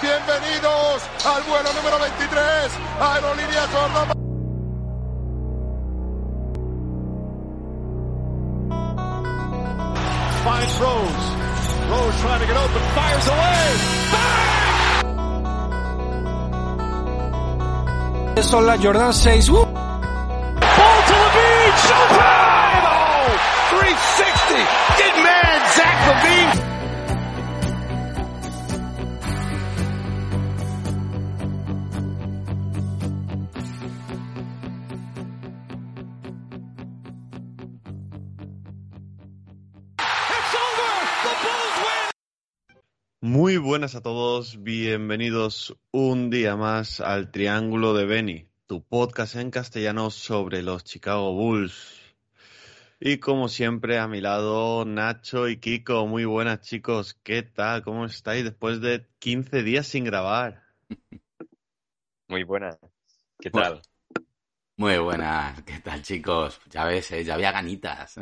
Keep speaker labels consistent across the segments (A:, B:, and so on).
A: Bienvenidos al vuelo número 23, Aerolíneas Córdoba.
B: Finds Rose. Rose trying to get open, fires away. Bang!
C: Son las Jordan 6. Uh.
D: Bienvenidos un día más al Triángulo de Benny, tu podcast en castellano sobre los Chicago Bulls. Y como siempre a mi lado Nacho y Kiko, muy buenas chicos, ¿qué tal? ¿Cómo estáis después de 15 días sin grabar?
E: Muy buenas, ¿qué tal?
F: Muy buenas, ¿qué tal chicos? Ya ves, ¿eh? ya había ganitas.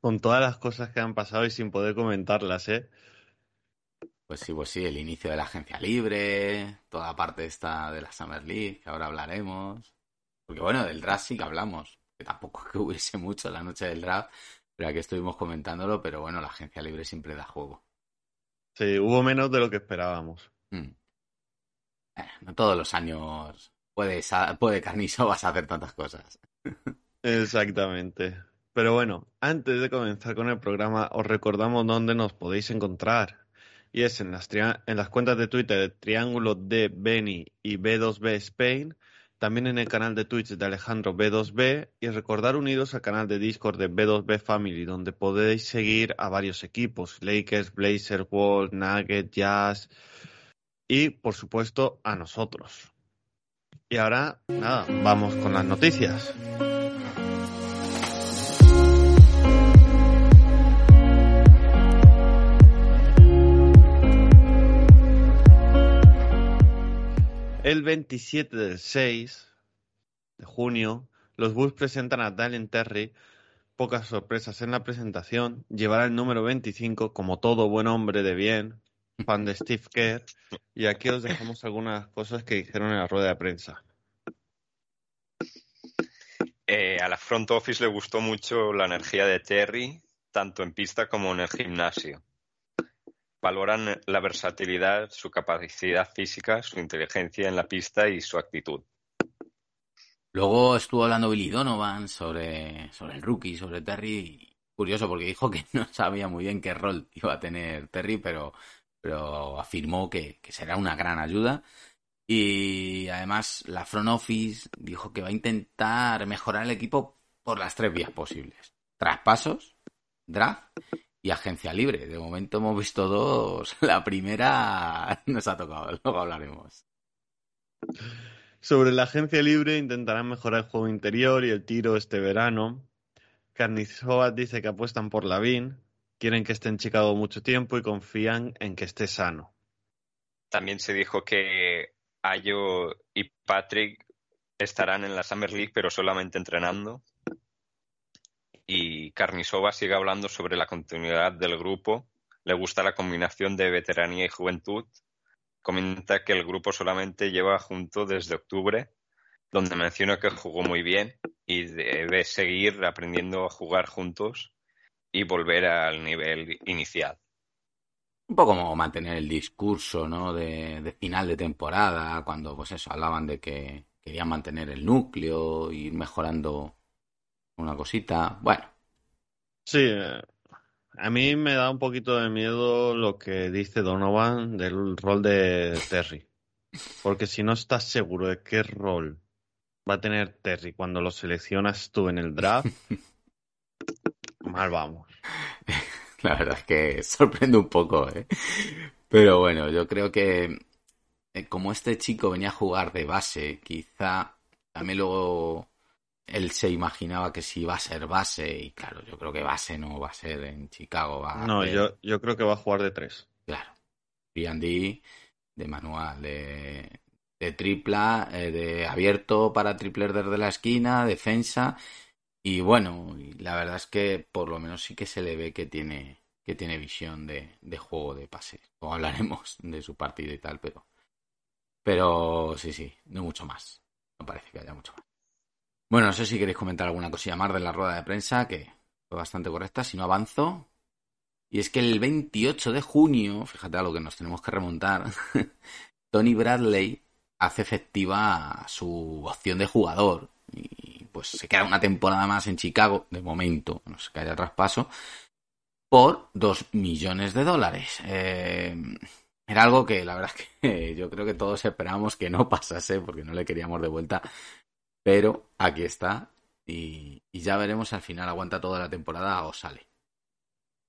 D: Con todas las cosas que han pasado y sin poder comentarlas, ¿eh?
F: Pues sí, pues sí, el inicio de la agencia libre, toda parte esta de la Summer League, que ahora hablaremos. Porque bueno, del draft sí que hablamos, que tampoco es que hubiese mucho la noche del draft, pero aquí estuvimos comentándolo, pero bueno, la agencia libre siempre da juego.
D: Sí, hubo menos de lo que esperábamos.
F: Mm. Eh, no todos los años puede, puede Carnisovas hacer tantas cosas.
D: Exactamente. Pero bueno, antes de comenzar con el programa, os recordamos dónde nos podéis encontrar. Y es en las, en las cuentas de Twitter de Triángulo de Beni y B2B Spain, también en el canal de Twitch de Alejandro B2B y recordar unidos al canal de Discord de B2B Family, donde podéis seguir a varios equipos, Lakers, Blazers, Wolves, Nuggets, Jazz y por supuesto a nosotros. Y ahora, nada, vamos con las noticias. El 27 del 6 de junio, los Bulls presentan a Dalen Terry. Pocas sorpresas en la presentación. Llevará el número 25 como todo buen hombre de bien, fan de Steve Kerr. Y aquí os dejamos algunas cosas que dijeron en la rueda de prensa.
E: Eh, a la front office le gustó mucho la energía de Terry, tanto en pista como en el gimnasio. Valoran la versatilidad, su capacidad física, su inteligencia en la pista y su actitud.
F: Luego estuvo hablando Billy Donovan sobre, sobre el rookie, sobre Terry. Curioso porque dijo que no sabía muy bien qué rol iba a tener Terry, pero, pero afirmó que, que será una gran ayuda. Y además la front office dijo que va a intentar mejorar el equipo por las tres vías posibles. Traspasos, draft y agencia libre. De momento hemos visto dos. La primera nos ha tocado, luego hablaremos.
D: Sobre la agencia libre intentarán mejorar el juego interior y el tiro este verano. Carnizovas dice que apuestan por Lavin, quieren que esté en Chicago mucho tiempo y confían en que esté sano.
E: También se dijo que Ayo y Patrick estarán en la Summer League, pero solamente entrenando. Y Carnisova sigue hablando sobre la continuidad del grupo. Le gusta la combinación de veteranía y juventud. Comenta que el grupo solamente lleva junto desde octubre, donde menciona que jugó muy bien y debe seguir aprendiendo a jugar juntos y volver al nivel inicial
F: un poco como mantener el discurso, ¿no? De, de, final de temporada, cuando, pues eso, hablaban de que querían mantener el núcleo, ir mejorando una cosita. Bueno.
D: Sí, a mí me da un poquito de miedo lo que dice Donovan del rol de Terry. Porque si no estás seguro de qué rol va a tener Terry cuando lo seleccionas tú en el draft, mal vamos.
F: La verdad es que sorprende un poco, ¿eh? Pero bueno, yo creo que eh, como este chico venía a jugar de base, quizá también luego él se imaginaba que si iba a ser base, y claro, yo creo que base no va a ser en Chicago. Va
D: no,
F: a ser,
D: yo, yo creo que va a jugar de tres.
F: Claro. D de manual, de, de tripla, eh, de abierto para tripler desde la esquina, defensa. Y bueno, la verdad es que por lo menos sí que se le ve que tiene, que tiene visión de, de juego de pase. O hablaremos de su partido y tal, pero. Pero sí, sí, no mucho más. No parece que haya mucho más. Bueno, no sé si queréis comentar alguna cosilla más de la rueda de prensa, que fue bastante correcta. Si no avanzo. Y es que el 28 de junio, fíjate a lo que nos tenemos que remontar, Tony Bradley hace efectiva su opción de jugador. Y pues se queda una temporada más en Chicago, de momento, no sé que haya traspaso, por 2 millones de dólares. Eh, era algo que la verdad es que yo creo que todos esperábamos que no pasase porque no le queríamos de vuelta. Pero aquí está y, y ya veremos al final aguanta toda la temporada o sale.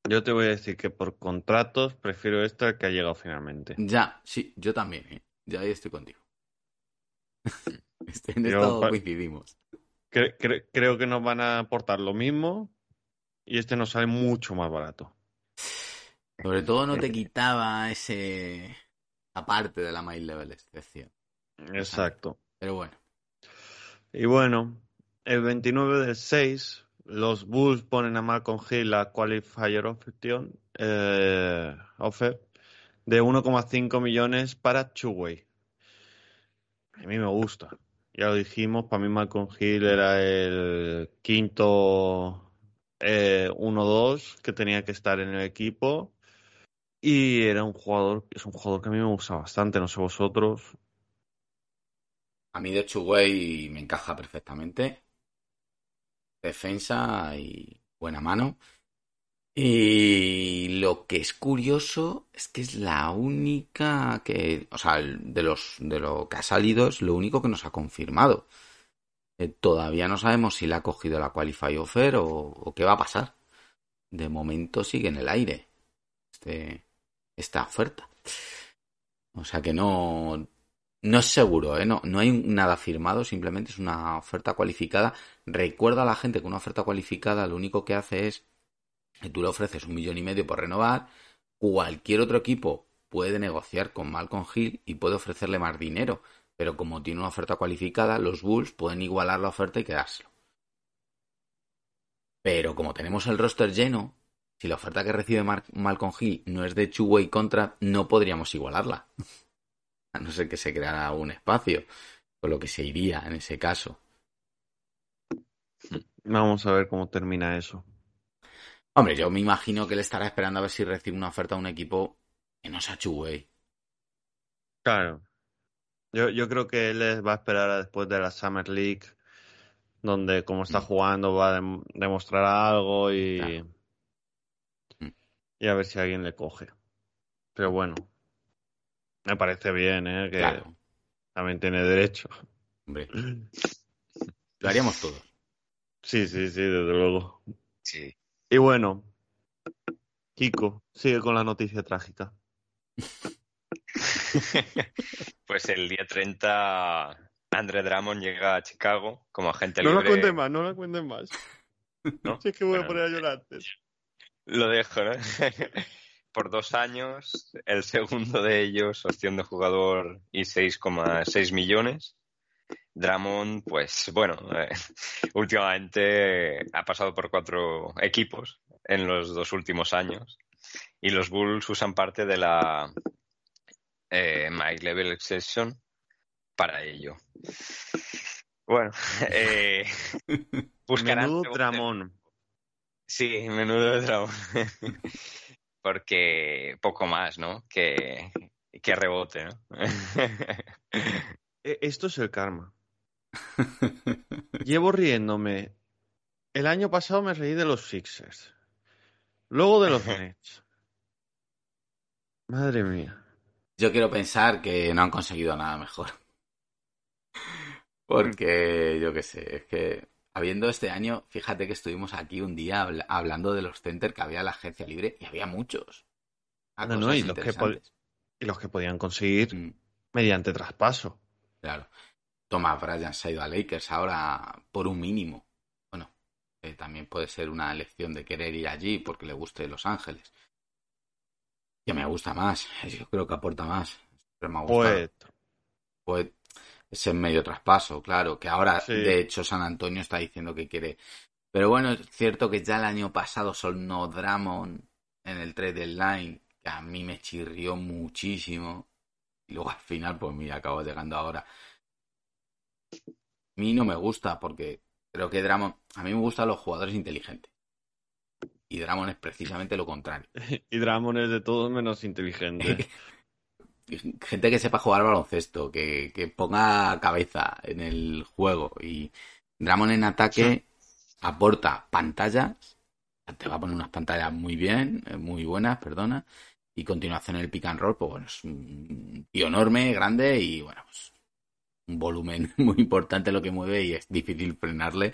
D: Yo te voy a decir que por contratos prefiero este al que ha llegado finalmente.
F: Ya, sí, yo también. ¿eh? Ya ahí estoy contigo. Este, en esto coincidimos.
D: Cre- cre- creo que nos van a aportar lo mismo y este nos sale mucho más barato.
F: Sobre todo no te quitaba ese aparte de la My Level excepción.
D: Exacto.
F: Pero bueno,
D: Y bueno, el 29 del 6, los Bulls ponen a Malcolm Hill la qualifier option eh, offer de 1,5 millones para Chuway. A mí me gusta. Ya lo dijimos, para mí Malcolm Hill era el quinto eh, 1-2 que tenía que estar en el equipo. Y era un jugador, es un jugador que a mí me gusta bastante, no sé vosotros.
F: A mí de Chuway me encaja perfectamente. Defensa y buena mano. Y lo que es curioso es que es la única que, o sea, de los de lo que ha salido es lo único que nos ha confirmado. Eh, todavía no sabemos si le ha cogido la Qualify Offer o, o qué va a pasar. De momento sigue en el aire este, esta oferta. O sea que no, no es seguro, ¿eh? No, hay nada firmado, simplemente es una oferta cualificada. Recuerda a la gente que una oferta cualificada lo único que hace es que tú le ofreces un millón y medio por renovar, cualquier otro equipo puede negociar con Malcolm Hill y puede ofrecerle más dinero, pero como tiene una oferta cualificada, los Bulls pueden igualar la oferta y quedárselo. Pero como tenemos el roster lleno, si la oferta que recibe Malcolm Hill no es de two-way contract, no podríamos igualarla. A no ser que se creara un espacio, con lo que se iría en ese caso.
D: Vamos a ver cómo termina eso.
F: Hombre, yo me imagino que él estará esperando a ver si recibe una oferta de un equipo que no sea two-way.
D: Claro. Yo, yo creo que él va a esperar a después de la Summer League, donde como está
F: Mm.
D: jugando va a dem- demostrar algo y,
F: Claro. Mm.
D: y a ver si alguien le coge. Pero bueno, me parece bien, ¿eh? Que
F: Claro,
D: también tiene derecho.
F: hombre. Lo haríamos todos.
D: Sí, sí, sí, desde luego.
E: Sí.
D: Y bueno, Kiko, sigue con la noticia trágica.
E: Pues el día 30, Andre Drummond llega a Chicago como agente
D: No la
E: libre.
D: cuentes más, no la cuentes más.
E: ¿no?
D: Si es que voy a poner a llorar.
E: Lo dejo, ¿no? Por dos años, el segundo de ellos, opción de jugador y 6,6 millones. Drummond, pues bueno, eh, últimamente ha pasado por cuatro equipos en los dos últimos años y los Bulls usan parte de la eh, My Level Exception para ello. Bueno, eh, buscarán
D: Menudo Dramón.
E: Sí, menudo drama. Porque poco más, ¿no? Que, que rebote, ¿no?
D: E- Esto es el karma. Llevo riéndome. El año pasado me reí de los Sixers. Luego de los Nets. Madre mía.
F: Yo quiero pensar que no han conseguido nada mejor. Porque, yo qué sé, es que habiendo este año, fíjate que estuvimos aquí un día habl- hablando de los centers que había en la agencia libre y había muchos.
D: No, no, y los que pod-
F: interesantes.
D: Y los que podían conseguir
F: Mm,
D: mediante traspaso.
F: claro. Thomas Bryant se ha ido a Lakers ahora por un mínimo. Bueno, eh, también puede ser una elección de querer ir allí porque le guste Los Ángeles. Que me gusta más, yo creo que aporta más. Siempre me ha gustado.
D: Pues,
F: pues ese medio traspaso, claro, que ahora
D: Sí.
F: de hecho San Antonio está diciendo que quiere. Pero bueno, es cierto que ya el año pasado sonó Dramon en el trade deadline que a mí me chirrió muchísimo. Y luego al final, pues mira, acabo llegando ahora. A mí no me gusta porque creo que Dramon. A mí me gustan los jugadores inteligentes. Y Dramon es precisamente lo contrario.
D: y Dramon es de todos menos inteligente.
F: Gente que sepa jugar baloncesto, que, que ponga cabeza en el juego. Y Dramon en ataque aporta pantallas. Te va a poner unas pantallas muy bien, eh, muy buenas, perdona. Y continuación el pick and roll, pues bueno, es un tío enorme, grande y bueno, pues un volumen muy importante lo que mueve y es difícil frenarle.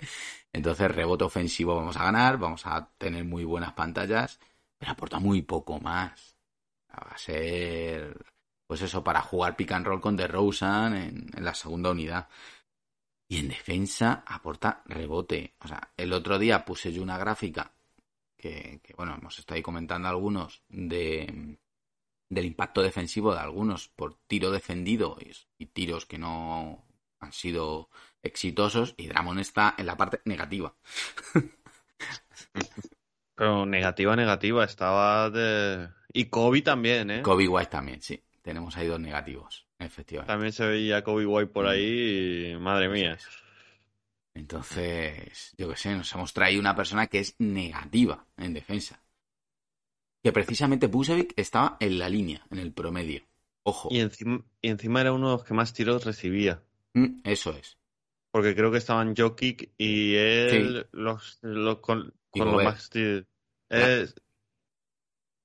F: Entonces, rebote ofensivo vamos a ganar, vamos a tener muy buenas pantallas, pero aporta muy poco más. Va a ser, pues eso, para jugar pick and roll con DeRozan en, en la segunda unidad. Y en defensa aporta rebote. O sea, el otro día puse yo una gráfica que, que bueno, hemos estado ahí comentando algunos de del impacto defensivo de algunos por tiro defendido y, y tiros que no han sido exitosos y Dramon está en la parte negativa.
D: Pero negativa, negativa, estaba de... Y Kobe también, ¿eh?
F: Kobe White también, sí. Tenemos ahí dos negativos, efectivamente.
D: También se veía Kobe White por ahí y madre mía.
F: Entonces, yo qué sé, nos hemos traído una persona que es negativa en defensa. Que precisamente Busevic estaba en la línea, en el promedio. Ojo.
D: Y encima, y encima era uno de los que más tiros recibía.
F: Mm, eso es.
D: Porque creo que estaban Jokic y él
F: Sí.
D: los, los con, los más tiros. Es-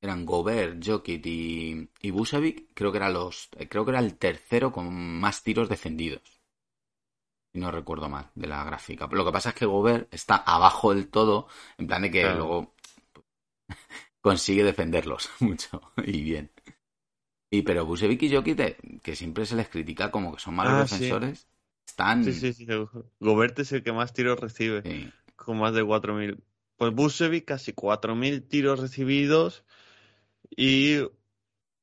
F: Eran Gobert, Jokic y, y Busevic. Creo que era los, creo que era el tercero con más tiros defendidos. Si no recuerdo mal de la gráfica. Lo que pasa es que Gobert está abajo del todo, en plan de que
D: Claro.
F: luego consigue defenderlos mucho y bien. Y pero Busevic y Jokic, eh, que siempre se les critica como que son malos
D: Ah, sí.
F: defensores, están
D: sí, sí, sí. Gobert es el que más tiros recibe.
F: sí.
D: con más de 4.000. Pues Busevic casi 4.000 tiros recibidos y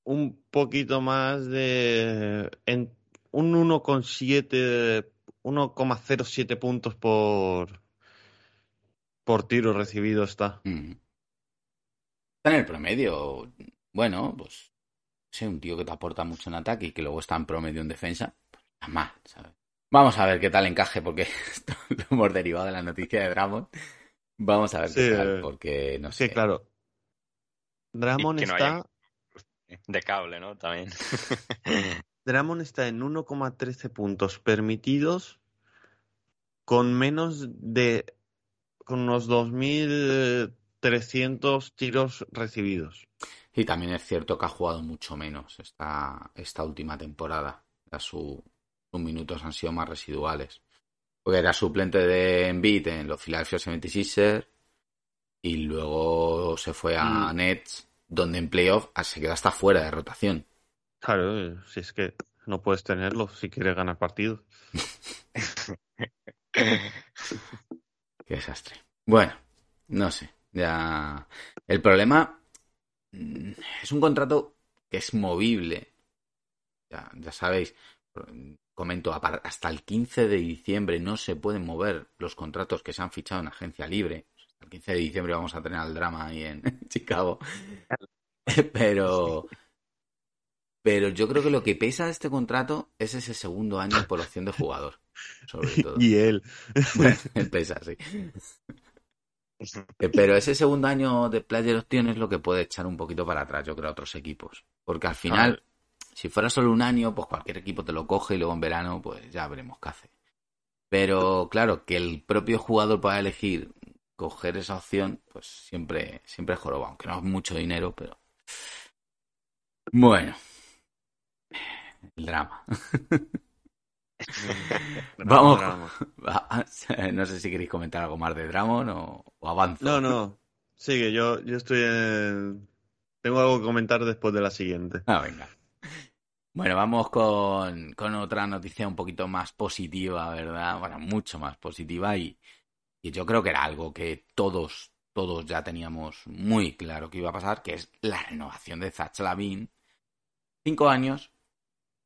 D: un poquito más de en un 1,7 1,07 puntos por por tiro recibido está.
F: Mm. Está en el promedio. Bueno, pues sé, un tío que te aporta mucho en ataque y que luego está en promedio en defensa, pues está mal, ¿sabes? Vamos a ver qué tal encaje, porque esto lo hemos derivado de la noticia de Dramon. Vamos a ver qué
D: Sí,
F: tal,
D: eh,
F: porque no
D: Sí,
F: sé.
D: claro. Dramon
E: que no
D: está
E: haya- De cable, ¿no? También.
D: Dramon está en 1,13 puntos permitidos con menos de con unos 2.300 tiros recibidos.
F: Y también es cierto que ha jugado mucho menos esta, esta última temporada. Ya su- sus minutos han sido más residuales. Porque era suplente de Embiid en los Philadelphia 76ers y luego se fue a
D: Mm.
F: Nets, donde en playoff ah, se queda hasta fuera de rotación.
D: Claro, eh, si es que no puedes tenerlo si quieres ganar partidos.
F: Qué desastre. Bueno, no sé. Ya. El problema mm, es un contrato que es movible. Ya, ya sabéis. Comento, hasta el 15 de diciembre no se pueden mover los contratos que se han fichado en agencia libre. El 15 de diciembre vamos a tener al drama ahí en Chicago. Pero. Pero yo creo que lo que pesa de este contrato es ese segundo año por opción de jugador. Sobre todo.
D: Y él.
F: Bueno, pesa, sí. Eh, Pero ese segundo año de player option es lo que puede echar un poquito para atrás, yo creo, a otros equipos. Porque al final, si fuera solo un año, pues cualquier equipo te lo coge y luego en verano, pues ya veremos qué hace. Pero claro, que el propio jugador pueda elegir coger esa opción, pues siempre, siempre joroba, aunque no es mucho dinero, pero. Bueno. El drama. Vamos.
D: Drama.
F: No sé si queréis comentar algo más de Dramon o, o avanzo.
D: No, no. Sigue, yo, yo estoy en... Tengo algo que comentar después de la siguiente.
F: Ah, venga. Bueno, vamos con, con otra noticia un poquito más positiva, ¿verdad? Bueno, mucho más positiva y, y yo creo que era algo que todos, todos ya teníamos muy claro que iba a pasar, que es la renovación de Zach Lavin. Cinco años,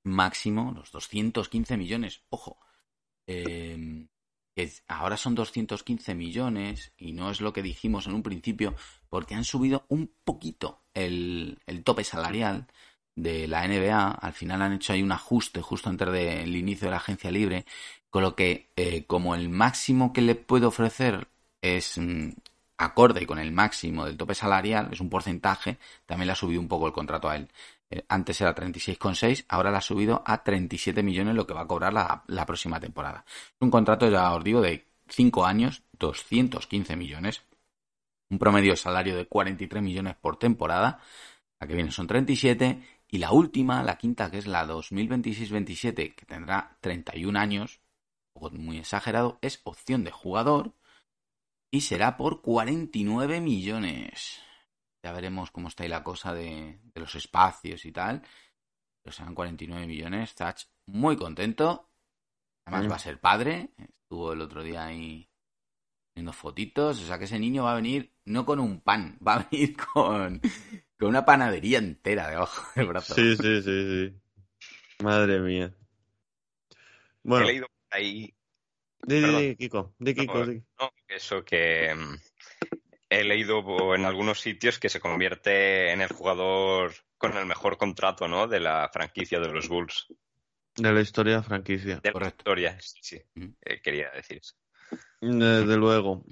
F: máximo, los 215 millones. Ojo, eh, que ahora son 215 millones y no es lo que dijimos en un principio, porque han subido un poquito el, el tope salarial de la NBA. Al final han hecho ahí un ajuste justo antes del inicio de la agencia libre, con lo que eh, como el máximo que le puede ofrecer es mm, acorde con el máximo del tope salarial, es un porcentaje, también le ha subido un poco el contrato a él. Eh, antes era 36,6, ahora le ha subido a 37 millones lo que va a cobrar la, próxima temporada. Un contrato, ya os digo, de 5 años, 215 millones, un promedio de salario de 43 millones por temporada, la que viene son 37, y la última, la quinta, que es la 2026-27, que tendrá 31 años, muy exagerado, es opción de jugador y será por 49 millones. Ya veremos cómo está ahí la cosa de, los espacios y tal. Pero serán 49 millones. Zach muy contento. Además va a ser padre. Estuvo el otro día ahí viendo fotitos. O sea que ese niño va a venir no con un pan, va a venir con, con una panadería entera debajo del brazo.
D: Sí, sí, sí, sí. Madre mía.
E: Bueno. He leído ahí.
D: De, Kiko, de Kiko,
E: no, eso que mm, he leído en algunos sitios que se convierte en el jugador con el mejor contrato, ¿no? De la franquicia de los Bulls.
D: De la historia de franquicia.
E: De la historia, sí, eh, quería decir eso.
D: Desde luego.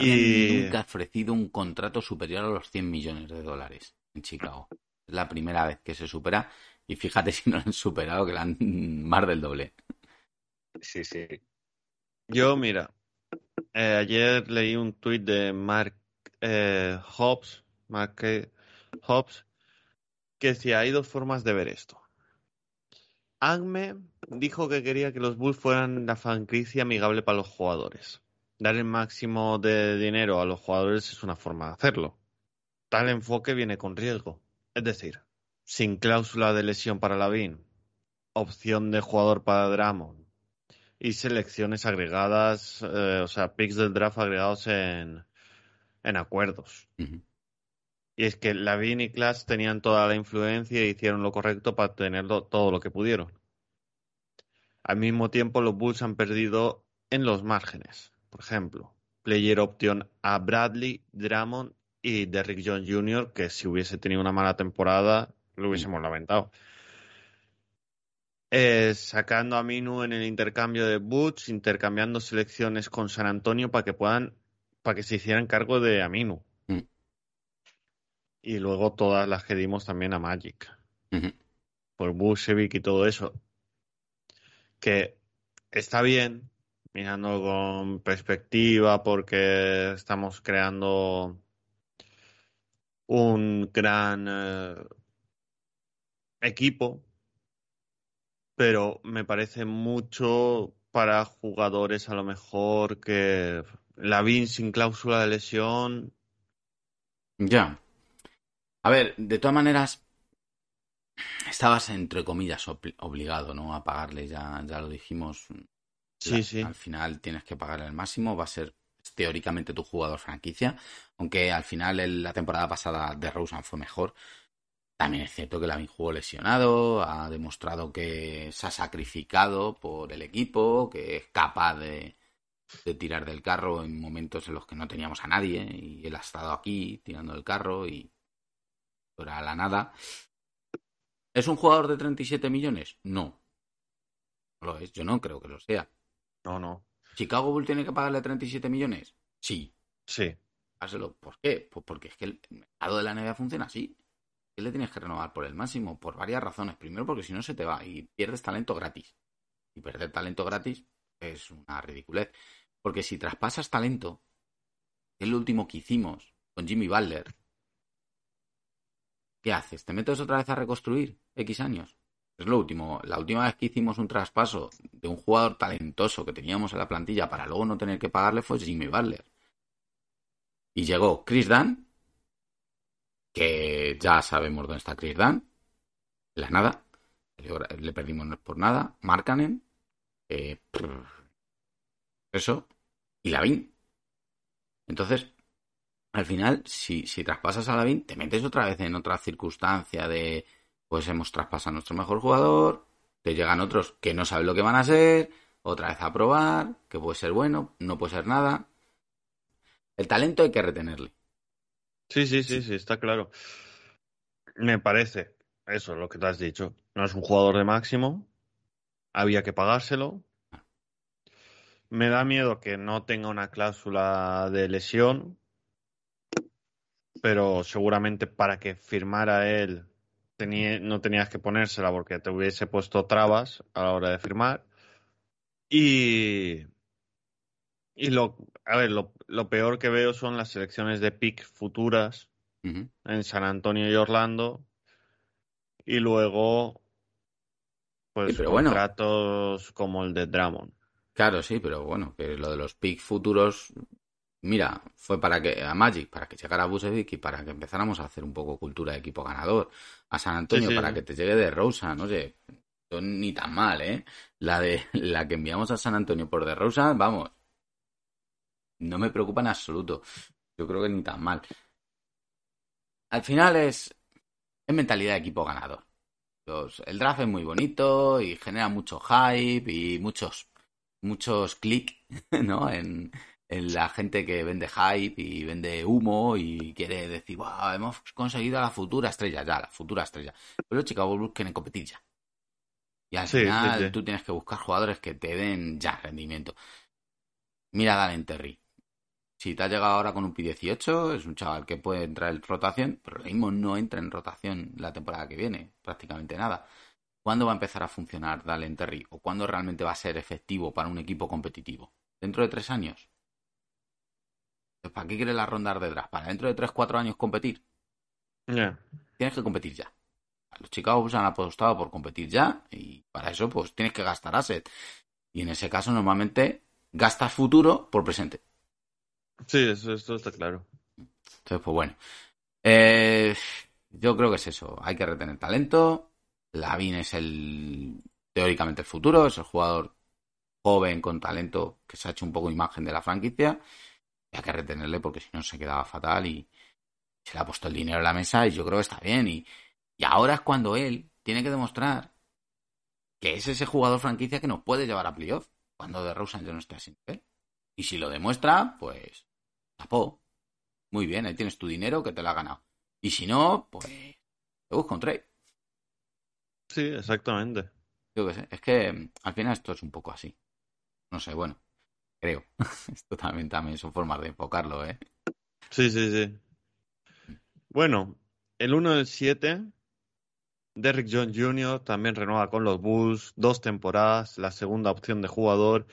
F: Y nunca ha ofrecido un contrato superior a los 100 millones de dólares en Chicago. Es la primera vez que se supera y fíjate si no lo han superado, que la han más del doble.
E: Sí, sí.
D: Yo, mira, eh, ayer leí un tuit de Mark eh, Hobbs, Mark Hobbs, que decía, hay dos formas de ver esto. Agme dijo que quería que los Bulls fueran la franquicia amigable para los jugadores. Dar el máximo de dinero a los jugadores es una forma de hacerlo. Tal enfoque viene con riesgo. Es decir, sin cláusula de lesión para Lavin, opción de jugador para Dramon, y selecciones agregadas, eh, o sea, picks del draft agregados en, en acuerdos. Y es que Lavin y Clash tenían toda la influencia y hicieron lo correcto para tenerlo todo lo que pudieron. Al mismo tiempo, los Bulls han perdido en los márgenes. Por ejemplo, player option a Bradley, Drummond y Derrick Jones Jr., que si hubiese tenido una mala temporada, lo hubiésemos lamentado. Eh, sacando a Minu en el intercambio de boots, intercambiando selecciones con San Antonio para que puedan, para que se hicieran cargo de Aminu. Mm. Y luego todas las que dimos también a Magic. Por Bushevik y todo eso. Que está bien, mirando con perspectiva, porque estamos creando un gran eh, equipo pero me parece mucho para jugadores a lo mejor que la VIN sin cláusula de lesión.
F: Ya. A ver, de todas maneras, estabas entre comillas obligado, ¿no? A pagarle, ya, ya lo dijimos.
D: Sí, sí.
F: Al final tienes que pagarle el máximo, va a ser teóricamente tu jugador franquicia, aunque al final la temporada pasada de Rosen fue mejor. También es cierto que Lavin jugó lesionado, ha demostrado que se ha sacrificado por el equipo, que es capaz de, tirar del carro en momentos en los que no teníamos a nadie y él ha estado aquí tirando del carro y a la nada. ¿Es un jugador de 37 millones? No. No lo es, yo no creo que lo sea.
D: No, no.
F: ¿Chicago Bull tiene que pagarle 37 millones? Sí.
D: Sí.
F: ¿Por qué? Pues porque es que el mercado de la NBA funciona así le tienes que renovar por el máximo? Por varias razones. Primero, porque si no se te va y pierdes talento gratis. Y perder talento gratis es una ridiculez. Porque si traspasas talento, que es lo último que hicimos con Jimmy Butler, ¿qué haces? ¿Te metes otra vez a reconstruir X años? Es lo último. La última vez que hicimos un traspaso de un jugador talentoso que teníamos en la plantilla para luego no tener que pagarle fue Jimmy Butler. Y llegó Chris Dunn que ya sabemos dónde está Chris Dunn, la nada, le perdimos por nada, Markanen, eh, eso, y Lavin. Entonces, al final, si, si traspasas a Lavin, te metes otra vez en otra circunstancia de, pues hemos traspasado a nuestro mejor jugador, te llegan otros que no saben lo que van a ser, otra vez a probar, que puede ser bueno, no puede ser nada. El talento hay que retenerle.
D: Sí, sí, sí, sí, está claro. Me parece, eso es lo que te has dicho. No es un jugador de máximo. Había que pagárselo. Me da miedo que no tenga una cláusula de lesión. Pero seguramente para que firmara él no tenías que ponérsela porque te hubiese puesto trabas a la hora de firmar. Y, y lo, a ver, lo, peor que veo son las selecciones de pick futuras en San Antonio y Orlando. Y luego, pues contratos como el de Drummond.
F: Claro, sí, pero bueno, que lo de los pick futuros mira, fue para que a Magic, para que llegara Busevic y para que empezáramos a hacer un poco cultura de equipo ganador. A San Antonio, para que te llegue de Rosa, no sé, ni tan mal, ¿eh? La de la que enviamos a San Antonio por de Rosa, vamos, no me preocupa en absoluto. Yo creo que ni tan mal. Al final es, es mentalidad de equipo ganador. el draft es muy bonito y genera mucho hype y muchos muchos clics, ¿no? En, en la gente que vende hype y vende humo y quiere decir, wow, hemos conseguido a la futura estrella, ya, la futura estrella. Pero Chicago Bulls quieren competir ya. Y al final tú tienes que buscar jugadores que te den ya rendimiento. Mira a Dalen Terry. Si te ha llegado ahora con un P18, es un chaval que puede entrar en rotación, pero lo mismo no entra en rotación la temporada que viene, prácticamente nada. ¿Cuándo va a empezar a funcionar Dalen Terry? ¿O cuándo realmente va a ser efectivo para un equipo competitivo? ¿Dentro de tres años? ¿Para qué quieres la ronda de draft? ¿Para dentro de 3-4 años competir? Tienes que competir ya. Los Chicago han apostado por competir ya y para eso pues tienes que gastar asset. Y en ese caso normalmente gastas futuro por presente.
D: Sí, eso, está claro.
F: Entonces, pues bueno. Eh, yo creo que es eso. Hay que retener talento. Lavin es el teóricamente el futuro, es el jugador joven con talento que se ha hecho un poco imagen de la franquicia hay que retenerle porque si no se quedaba fatal y se le ha puesto el dinero en la mesa y yo creo que está bien. Y, y ahora es cuando él tiene que demostrar que es ese jugador franquicia que nos puede llevar a playoff cuando de Rosen ya no esté así. Y si lo demuestra, pues tapó. Muy bien, ahí tienes tu dinero que te lo ha ganado. Y si no, pues te busco un trade.
D: Sí, exactamente.
F: Yo qué sé, es que mm, al final esto es un poco así. No sé, bueno, creo. Esto también, también son formas de enfocarlo, ¿eh?
D: Sí, sí, sí. Bueno, el 1 del 7, Derrick John Jr. también renueva con los Bulls, dos temporadas, la segunda opción de jugador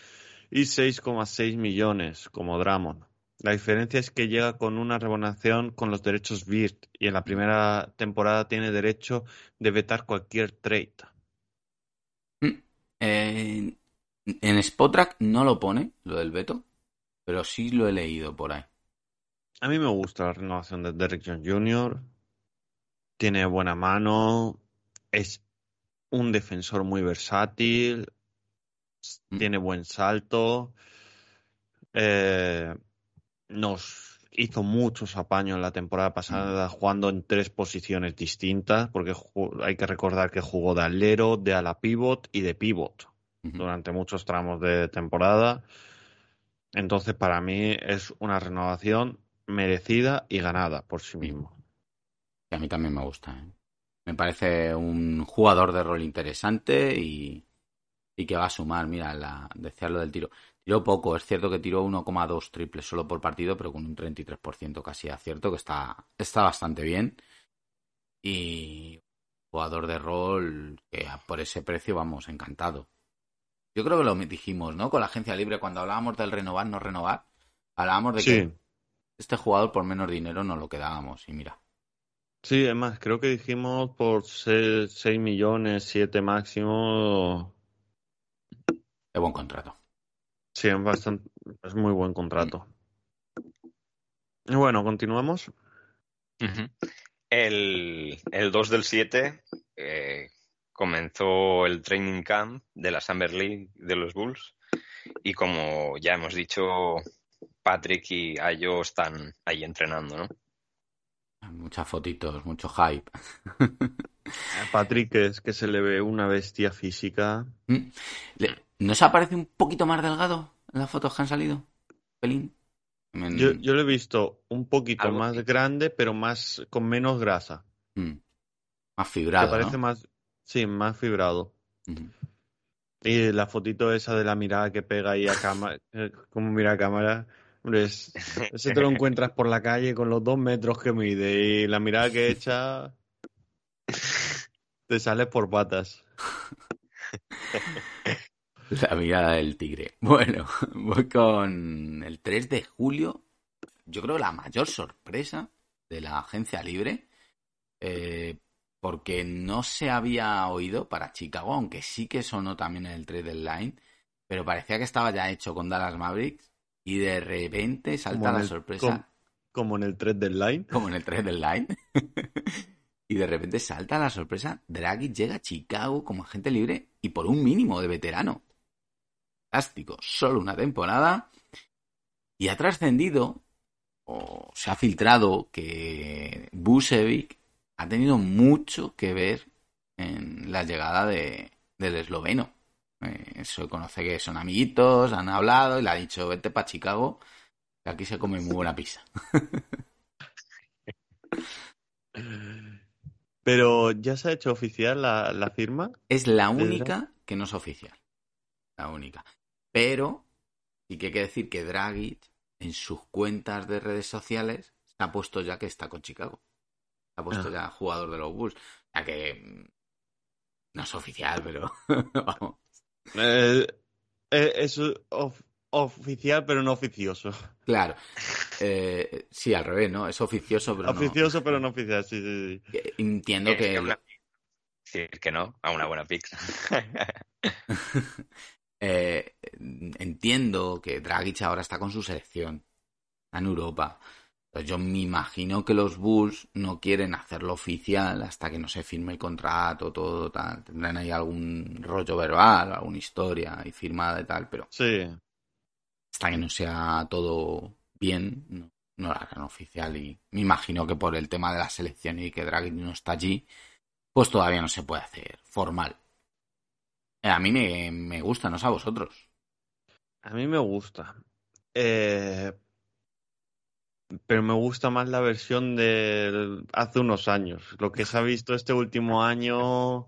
D: y 6,6 millones como Dramon. La diferencia es que llega con una rebonación con los derechos BIRT y en la primera temporada tiene derecho de vetar cualquier trade.
F: Mm, eh, en Spotrack no lo pone, lo del veto, pero sí lo he leído por ahí.
D: A mí me gusta la renovación de Derrick Jones Jr. Tiene buena mano, es un defensor muy versátil, mm. tiene buen salto, eh, nos hizo muchos apaños en la temporada pasada mm. jugando en tres posiciones distintas, porque hay que recordar que jugó de alero, de ala pivot y de pivot durante muchos tramos de temporada. Entonces, para mí es una renovación merecida y ganada por sí mismo.
F: a mí también me gusta. ¿eh? Me parece un jugador de rol interesante y, que va a sumar. Mira, la, decía lo del tiro. Tiró poco, es cierto que tiró 1,2 triples solo por partido, pero con un 33% casi acierto, que está, está bastante bien. Y jugador de rol que por ese precio, vamos, encantado. Yo creo que lo dijimos, ¿no? Con la agencia libre, cuando hablábamos del renovar, no renovar, hablábamos de que este jugador por menos dinero no lo quedábamos. Y mira.
D: Sí, es más, creo que dijimos por 6, millones, 7 máximo.
F: Es buen contrato.
D: Sí, es, bastante, es muy buen contrato. Y bueno, continuamos.
E: el, el 2 del 7, eh, comenzó el training camp de la Summer League de los Bulls y como ya hemos dicho, Patrick y Ayo están ahí entrenando, ¿no?
F: Muchas fotitos, mucho hype.
D: Patrick es que se le ve una bestia física. Mm.
F: ¿No se aparece un poquito más delgado en las fotos que han salido? Pelín. Men-
D: Yo, yo lo he visto un poquito
E: Algo
D: más grande, pero más con menos grasa.
F: Mm. Más
D: Que
F: fibrado,
D: parece
F: ¿no?
D: más, sí, más fibrado. Y la fotito esa de la mirada que pega ahí a cámara, como mira a cámara, hombre, es- ese te lo encuentras por la calle con los dos metros que mide y la mirada que echa te sale por patas.
F: La mirada del tigre. Bueno, voy con el 3 de julio. Yo creo la mayor sorpresa de la agencia libre. eh, porque no se había oído para Chicago, aunque sí que sonó también en el trade deadline. Pero parecía que estaba ya hecho con Dallas Mavericks. Y de repente salta la
D: el-
F: sorpresa.
D: com- Como en el 3 del line.
F: como en el 3 del line. y de repente salta la sorpresa, Draghi llega a Chicago como agente libre y por un mínimo de veterano. Fantástico, solo una temporada. Y ha trascendido, o se ha filtrado, que Busevic ha tenido mucho que ver en la llegada de, del esloveno. Eh, se conoce que son amiguitos, han hablado y le ha dicho, vete para Chicago, que aquí se come muy buena pizza.
D: Pero ya se ha hecho oficial la, la firma.
F: Es la única que no es oficial. La única. Pero sí que hay que decir que Dragic en sus cuentas de redes sociales se ha puesto ya que está con Chicago. Ha puesto
D: Ah.
F: ya jugador de los Bulls. O sea que mm, no es oficial, pero vamos.
D: Eh, eh, es of- oficial, pero no oficioso.
F: Claro. Eh, sí, al revés, ¿no? Es oficioso, pero no.
D: Oficioso, pero no oficial, sí, sí, sí.
F: Entiendo
E: Es
F: que...
E: que una- Decir que no a una buena pizza.
F: Eh, entiendo que Dragic ahora está con su selección en Europa. Pues yo me imagino que los Bulls no quieren hacerlo oficial hasta que no se firme el contrato, todo tal. Tendrán ahí algún rollo verbal, alguna historia y firmada y tal, pero
D: Sí.
F: hasta que no sea todo bien, no, no lo harán oficial. Y me imagino que por el tema de la selección y que Dragic no está allí, pues todavía no se puede hacer formal. Eh, A mí me, me gusta, no sé a vosotros.
D: A mí me gusta. Eh, pero me gusta más la versión de hace unos años. Lo que se ha visto este último año.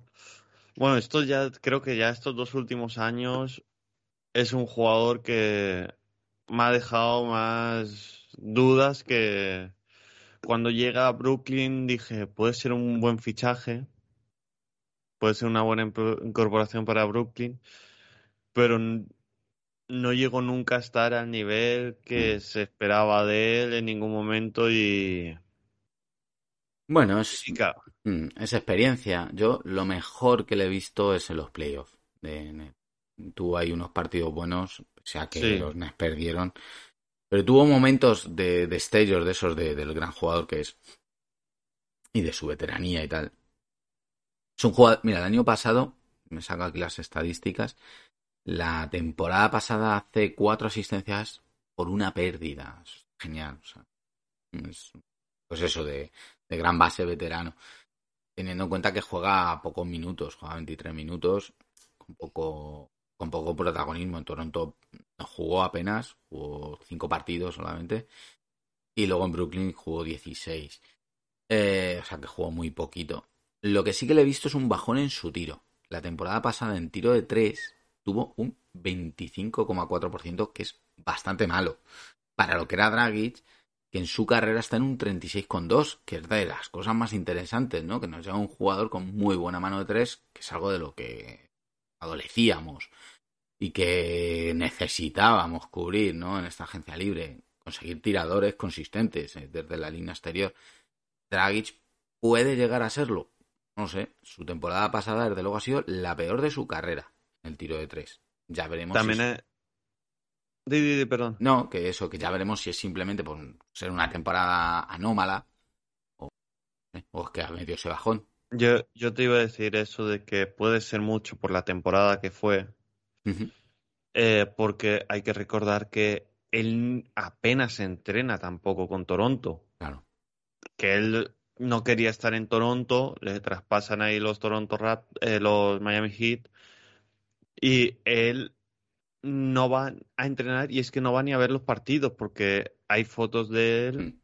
D: Bueno, esto ya, creo que ya estos dos últimos años es un jugador que me ha dejado más dudas que cuando llega a Brooklyn dije, puede ser un buen fichaje, puede ser una buena incorporación para Brooklyn, pero no llegó nunca a estar al nivel que se esperaba de él en ningún momento y,
F: Bueno, es,
D: y claro,
F: mm, es experiencia. Yo lo mejor que le he visto es en los playoffs. De Nets. Tuvo ahí unos partidos buenos, o sea que
D: Sí.
F: los Nets perdieron. Pero tuvo momentos de destellos de esos de- del gran jugador que es. Y de su veteranía y tal. Es un jugador. Mira, el año pasado, me saco aquí las estadísticas. La temporada pasada hace cuatro asistencias por una pérdida. Genial. es- pues eso, de, de gran base veterano. Teniendo en cuenta que juega pocos minutos, juega 23 minutos, con poco, con poco protagonismo. En Toronto jugó apenas, jugó cinco partidos solamente. Y luego en Brooklyn jugó 16. Eh, o sea que jugó muy poquito. Lo que sí que le he visto es un bajón en su tiro. La temporada pasada en tiro de 3 tuvo un 25,4%, que es bastante malo. Para lo que era Dragic, que en su carrera está en un 36,2, que es de las cosas más interesantes, ¿no? Que nos llega un jugador con muy buena mano de 3, que es algo de lo que adolecíamos y que necesitábamos cubrir, ¿no? En esta agencia libre, conseguir tiradores consistentes eh, desde la línea exterior. Dragic puede llegar a serlo. No sé, su temporada pasada, desde luego, ha sido la peor de su carrera, el tiro de tres. Ya veremos.
D: también
F: si...
D: es... Di, di, di, perdón.
F: No, que eso, que ya veremos si es simplemente por ser una temporada anómala o, eh, o es que ha metido ese bajón.
D: Yo, yo te iba a decir eso de que puede ser mucho por la temporada que fue, eh, porque hay que recordar que él apenas entrena tampoco con Toronto,
F: Claro.
D: que él no quería estar en Toronto, le traspasan ahí los Toronto Rap, eh, los Miami Heat, y él no va a entrenar y es que no va ni a ver los partidos porque hay fotos de él
F: Mm.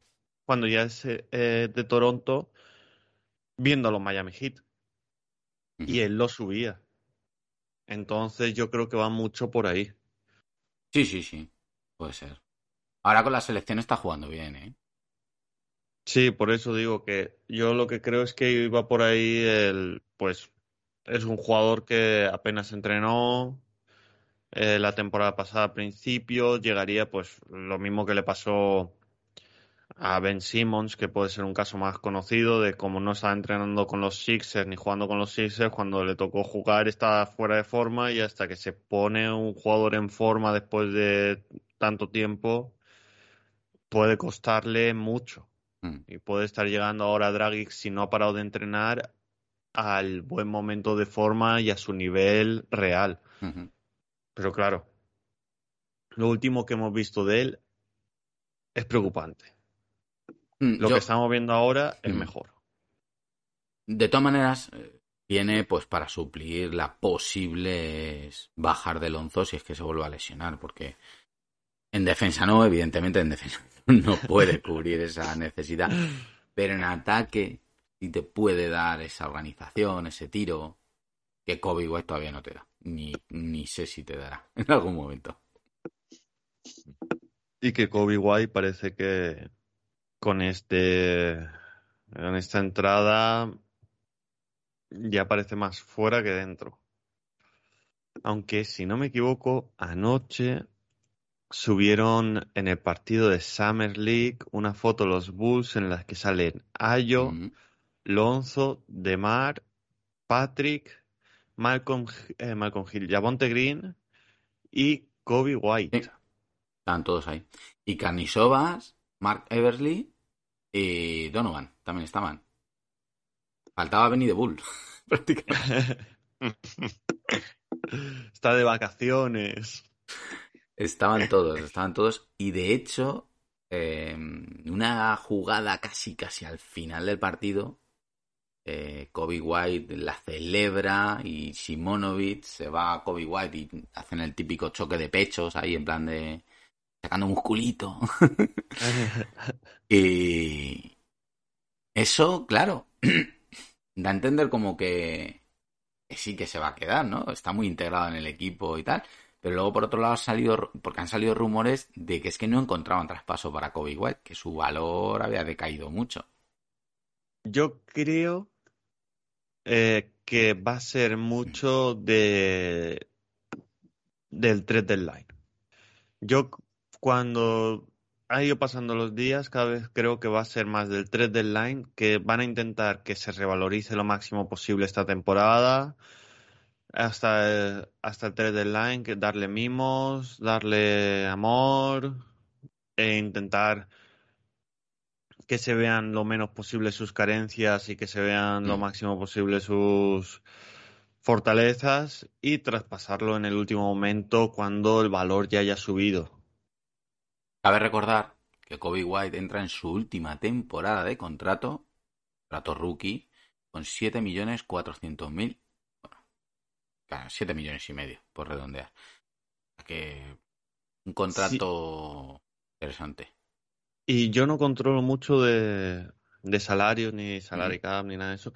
D: cuando ya es eh, de Toronto viendo a los Miami Heat y él lo subía. Entonces yo creo que va mucho por ahí.
F: Sí, sí, sí. Puede ser. Ahora con la selección está jugando bien, ¿eh?
D: Sí, por eso digo que yo lo que creo es que iba por ahí el, pues es un jugador que apenas entrenó eh, la temporada pasada al principio, llegaría pues lo mismo que le pasó a Ben Simmons, que puede ser un caso más conocido de cómo no estaba entrenando con los Sixers ni jugando con los Sixers, cuando le tocó jugar estaba fuera de forma y hasta que se pone un jugador en forma después de tanto tiempo puede costarle mucho.
F: Mm.
D: Y puede estar llegando ahora Dragic, si no ha parado de entrenar, al buen momento de forma y a su nivel real. Pero claro, lo último que hemos visto de él es preocupante.
F: Mm,
D: Lo
F: yo-
D: que estamos viendo ahora es
F: Mm.
D: mejor.
F: De todas maneras, eh, viene pues para suplir las posibles bajar de Lonzo si es que se vuelve a lesionar, porque en defensa no, evidentemente en defensa no puede cubrir esa necesidad, pero en ataque sí te puede dar esa organización, ese tiro, que Kobe White todavía no te da, ni, ni sé si te dará en algún momento.
D: Y que Kobe White parece que con este con esta entrada ya parece más fuera que dentro. Aunque si no me equivoco, anoche subieron en el partido de Summer League una foto los Bulls en las que salen Ayo,
F: Mm,
D: Lonzo, Demar, Patrick, Malcolm, eh, Malcolm Hill, Javonte Green y Kobe White.
F: Sí. Estaban todos ahí. Y Carnisovas, Mark Eversley y Donovan también estaban. Faltaba Benny de Bull, prácticamente.
D: Está de vacaciones.
F: Estaban todos, estaban todos. Y de hecho, eh, una jugada casi, casi al final del partido, eh, Kobe White la celebra y Simonovic se va a Kobe White y hacen el típico choque de pechos ahí en plan de sacando musculito. y eso, claro, da a entender como que, que sí que se va a quedar, ¿no? Está muy integrado en el equipo y tal. Pero luego, por otro lado, ha salido, porque han salido rumores de que es que no encontraban traspaso para Kobe White, que su valor había decaído mucho.
D: Yo creo eh, que va a ser mucho de del 3 deadline. Yo c- cuando ha ido pasando los días, cada vez creo que va a ser más del 3 deadline, que van a intentar que se revalorice lo máximo posible esta temporada, hasta el, hasta el 3 deadline, que darle mimos, darle amor, e intentar que se vean lo menos posible sus carencias y que se vean lo
F: Mm.
D: máximo posible sus fortalezas y traspasarlo en el último momento cuando el valor ya haya subido.
F: Cabe recordar que Kobe White entra en su última temporada de contrato, contrato rookie, con 7.400.000, bueno, claro, 7 millones y medio, por redondear. Que un contrato interesante.
D: Y yo no controlo mucho de, de salarios, ni salary cap, ni nada de eso.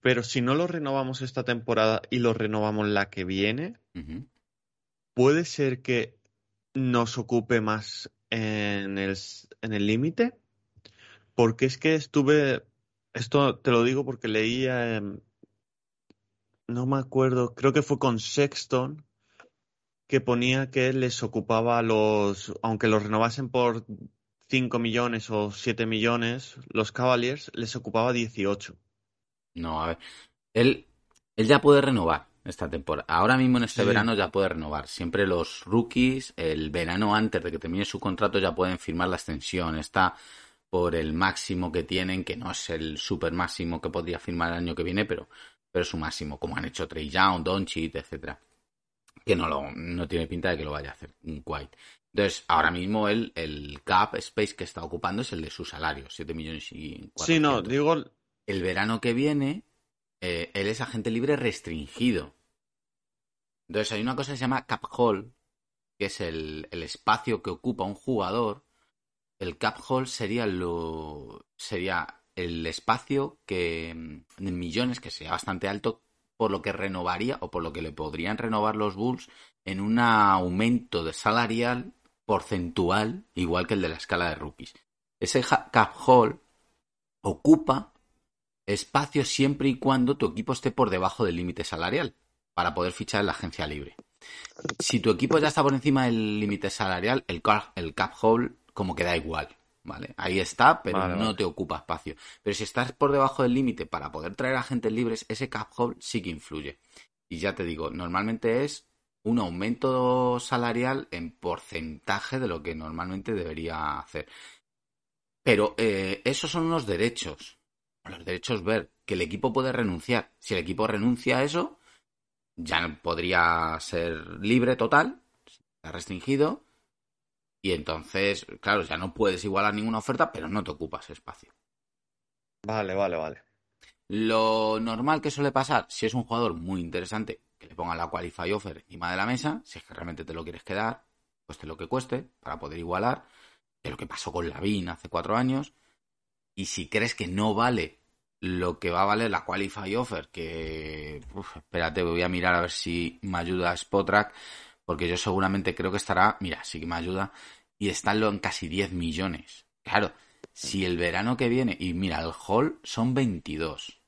D: Pero si no lo renovamos esta temporada y lo renovamos la que viene. ¿puede ser que nos ocupe más en el, en el límite? Porque es que estuve, esto te lo digo porque leía, no me acuerdo, creo que fue con Sexton, que ponía que les ocupaba los, aunque los renovasen por 5 millones o 7 millones, los Cavaliers les ocupaba 18.
F: No, a ver. Él, él ya puede renovar esta temporada. Ahora mismo en este
D: Sí.
F: verano ya puede renovar. Siempre los rookies, el verano antes de que termine su contrato, ya pueden firmar la extensión. Está por el máximo que tienen, que no es el super máximo que podría firmar el año que viene, pero, pero es su máximo, como han hecho Trey Young, Doncic, etcétera. Que no, lo, no tiene pinta de que lo vaya a hacer un White. Entonces, ahora mismo él, el cap space que está ocupando es el de su salario, 7 millones y
D: Sí, no,
F: 400
D: digo,
F: el verano que viene, eh, él es agente libre restringido. Entonces hay una cosa que se llama cap hall, que es el, el espacio que ocupa un jugador, el cap hold sería lo sería el espacio que en millones que sea bastante alto por lo que renovaría o por lo que le podrían renovar los Bulls en un aumento de salarial porcentual igual que el de la escala de rookies. Ese cap hold ocupa espacio siempre y cuando tu equipo esté por debajo del límite salarial para poder fichar en la agencia libre. Si tu equipo ya está por encima del límite salarial, el cap, el cap hold como que da igual. ¿Vale? Ahí está, pero
D: Vale,
F: no
D: vale.
F: te ocupa espacio. Pero si estás por debajo del límite para poder traer agentes libres, ese cap hold sí que influye. Y ya te digo, normalmente es un aumento salarial en porcentaje de lo que normalmente debería hacer. Pero eh, esos son los derechos. Los derechos ver que el equipo puede renunciar. Si el equipo renuncia a eso, ya podría ser libre total, está restringido. Y entonces, claro, ya no puedes igualar ninguna oferta, pero no te ocupas espacio.
D: Vale, vale, vale.
F: Lo normal que suele pasar, si es un jugador muy interesante, que le pongan la qualify offer encima de la mesa, si es que realmente te lo quieres quedar, cueste lo que cueste, para poder igualar, de lo que pasó con Lavin hace cuatro años. Y si crees que no vale lo que va a valer la qualify offer, que espérate, voy a mirar a ver si me ayuda Spotrack, porque yo seguramente creo que estará, mira, sí que me ayuda, y está en lo- en casi 10 millones. Claro, si el verano que viene, y mira, el hall son 22.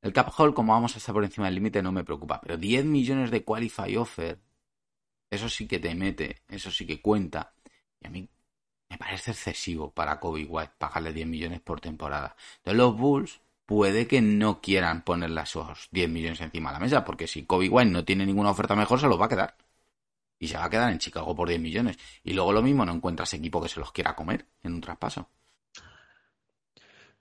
F: El cap hall, como vamos a estar por encima del límite, no me preocupa, pero 10 millones de qualify offer, eso sí que te mete, eso sí que cuenta. Y a mí me parece excesivo para Kobe White pagarle 10 millones por temporada. Entonces los Bulls puede que no quieran ponerle esos 10 millones encima de la mesa, porque si Kobe White no tiene ninguna oferta mejor, se los va a quedar. Y se va a quedar en Chicago por 10 millones. Y luego lo mismo, no encuentras equipo que se los quiera comer en un traspaso.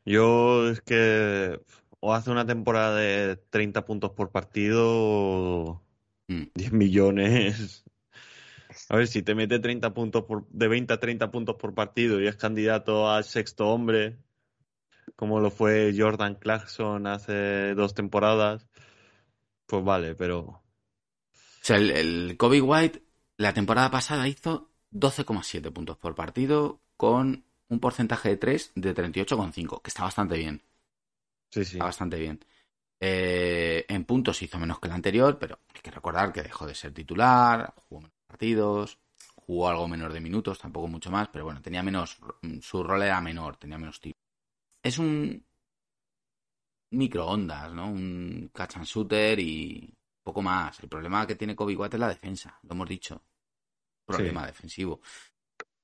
D: Yo es que o hace una temporada de 30 puntos por partido o
F: Mm.
D: 10 millones. A ver, si te mete 30 puntos por, de 20 a 30 puntos por partido y es candidato al sexto hombre, como lo fue Jordan Clarkson hace dos temporadas, pues vale, pero
F: O sea, el, el Kobe White la temporada pasada hizo 12,7 puntos por partido con un porcentaje de 3 de 38,5, que está bastante bien.
D: Sí, sí.
F: Está bastante bien. Eh, en puntos hizo menos que el anterior, pero hay que recordar que dejó de ser titular, jugó menos partidos, jugó algo menos de minutos, tampoco mucho más, pero bueno, tenía menos, su rol era menor, tenía menos tiempo. Es un microondas, ¿no? Un catch and shooter y poco más. El problema que tiene Kobe White es la defensa, lo hemos dicho. Problema defensivo.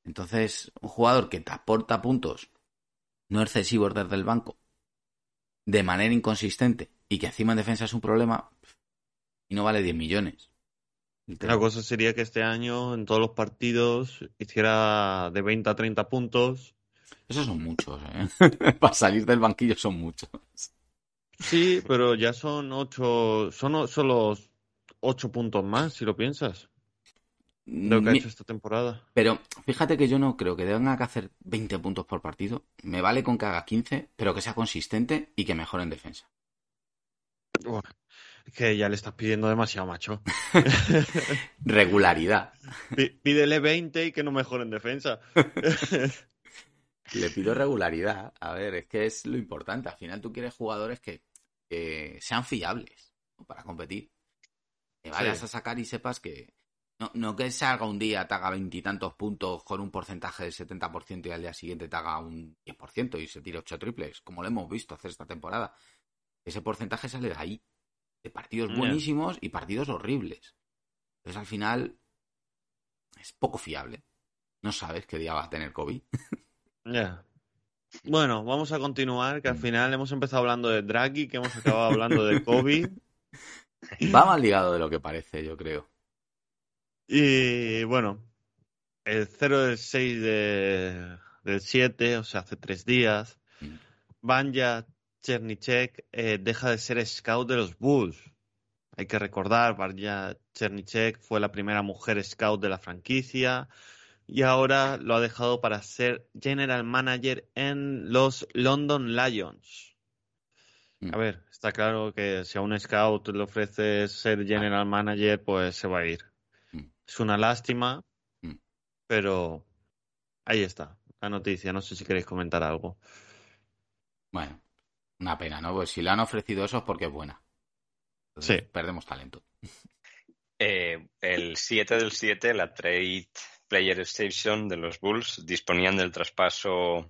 F: Entonces, un jugador que te aporta puntos no excesivos desde el banco, de manera inconsistente, y que encima en defensa es un problema, y no vale 10 millones.
D: La cosa sería que este año en todos los partidos hiciera de 20 a 30 puntos.
F: Esos son muchos, ¿eh? Para salir del banquillo son muchos.
D: Sí, pero ya son ocho, son solo ocho puntos más, si lo piensas, lo que ha hecho esta temporada.
F: Pero fíjate que yo no creo que tenga que hacer 20 puntos por partido. Me vale con que haga 15, pero que sea consistente y que mejore en defensa.
D: Que ya le estás pidiendo demasiado, macho.
F: Regularidad.
D: Pí- Pídele 20 y que no mejore en defensa.
F: Le pido regularidad. A ver, es que es lo importante. Al final tú quieres jugadores que, sean fiables ¿no? para competir. Que vayas
D: Sí.
F: a sacar y sepas que. No, no que salga un día, te haga veintitantos puntos con un porcentaje del 70% y al día siguiente te haga un 10% y se tire ocho triples, como lo hemos visto hacer esta temporada. Ese porcentaje sale de ahí. De partidos buenísimos y partidos horribles. Entonces al final es poco fiable. No sabes qué día va a tener Kobe.
D: Ya. Bueno, vamos a continuar, que al
F: Mm.
D: final hemos empezado hablando de Draghi, que hemos acabado hablando de Kobe.
F: Va más ligado de lo que parece, yo creo.
D: Y bueno, el 0 del 6 de, del 7, o sea, hace tres días,
F: Mm.
D: Banja Chernicek eh, deja de ser scout de los Bulls. Hay que recordar, Banja Chernicek fue la primera mujer scout de la franquicia y ahora lo ha dejado para ser general manager en los London Lions.
F: Mm.
D: A ver, está claro que si a un scout le ofreces ser general manager, pues se va a ir. Es una lástima,
F: Mm.
D: pero ahí está la noticia. No sé si queréis comentar algo.
F: Bueno, una pena, ¿no? Pues si le han ofrecido eso es porque es buena. Entonces,
D: Sí.
F: Perdemos talento.
E: Eh, el 7 del 7, la Trade Player Station de los Bulls disponían del traspaso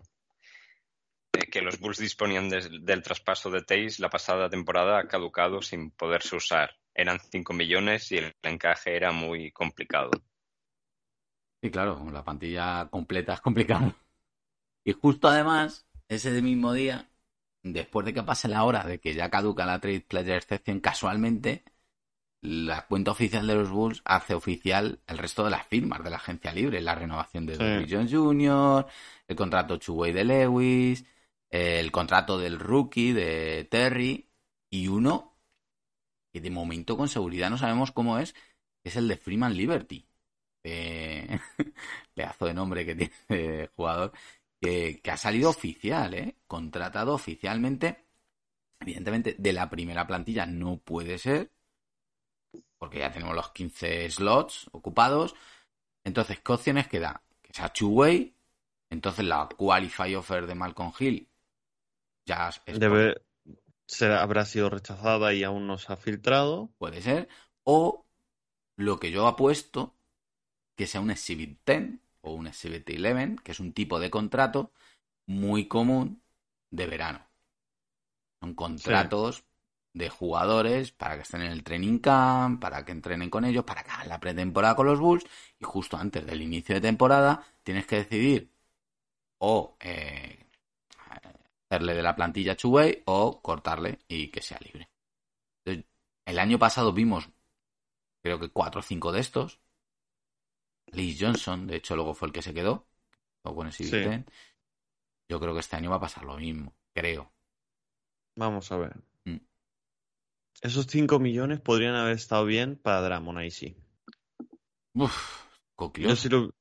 E: eh, que los Bulls disponían des- del traspaso de Tays la pasada temporada ha caducado sin poderse usar. Eran 5 millones y el encaje era muy complicado.
F: Sí, claro, la plantilla completa es complicado. Y justo además, ese mismo día, después de que pase la hora de que ya caduca la Trade Player Exception, casualmente, la cuenta oficial de los Bulls hace oficial el resto de las firmas de la agencia libre, la renovación de
D: Sí.
F: Jones Jr., el contrato two-way de Lewis, el contrato del rookie de Terry y uno que de momento con seguridad no sabemos cómo es, es el de Freeman Liberty. Eh, pedazo de nombre que tiene el jugador, que, ha salido oficial, ¿eh? Contratado oficialmente. Evidentemente, de la primera plantilla no puede ser, porque ya tenemos los 15 slots ocupados. Entonces, ¿qué opciones queda? Que sea two-way. Entonces, la qualify offer de Malcolm Hill ya es
D: Debe ser, habrá sido rechazada y aún no se ha filtrado.
F: puede ser. O lo que yo apuesto, que sea un Exhibit 10 o un Exhibit 11, que es un tipo de contrato muy común de verano. Son contratos de jugadores para que estén en el training camp, para que entrenen con ellos, para que hagan la pretemporada con los Bulls y justo antes del inicio de temporada tienes que decidir o eh, hacerle de la plantilla Chuway o cortarle y que sea libre. Entonces, el año pasado vimos creo que cuatro o cinco de estos. Lee Johnson, de hecho, luego fue el que se quedó. O con ese
D: Sí.
F: Yo creo que este año va a pasar lo mismo, creo.
D: Vamos a ver.
F: Mm.
D: Esos 5 millones podrían haber estado bien para Dramon ahí sí.
F: Uf,
D: Yo
F: coquioso.
D: sí lo.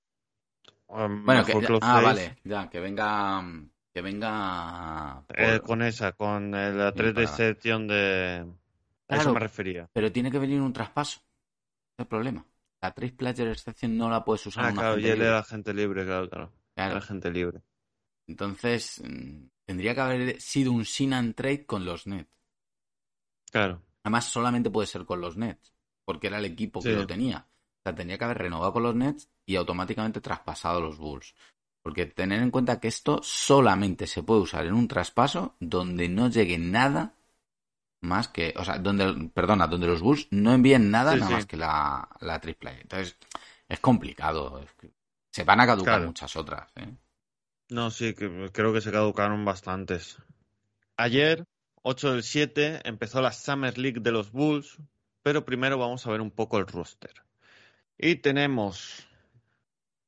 D: um,
F: Bueno, que, ah, vale, ya, que venga, que venga. por-
D: Eh, con esa, con el- la 3 de sección de. A eso me refería.
F: Pero tiene que venir un traspaso. Es el problema. La Trace Player Exception no la puedes usar
D: Ah,
F: en una
D: claro, y él
F: libre.
D: era gente libre, claro, claro.
F: Claro.
D: Era gente libre.
F: Entonces, mm, tendría que haber sido un sin and trade con los Nets.
D: Claro.
F: Además, solamente puede ser con los Nets, porque era el equipo que lo tenía. O sea, tendría que haber renovado con los Nets y automáticamente traspasado a los Bulls. Porque tener en cuenta que esto solamente se puede usar en un traspaso donde no llegue nada más que, o sea, donde, perdona, donde los Bulls no envíen nada
D: Sí,
F: nada
D: sí.
F: más que la, la triple. Entonces, es complicado. se van a caducar
D: Claro.
F: muchas otras. ¿eh?
D: No, sí, que creo que se caducaron bastantes. Ayer, 8 del 7, empezó la Summer League de los Bulls, pero primero vamos a ver un poco el roster. Y tenemos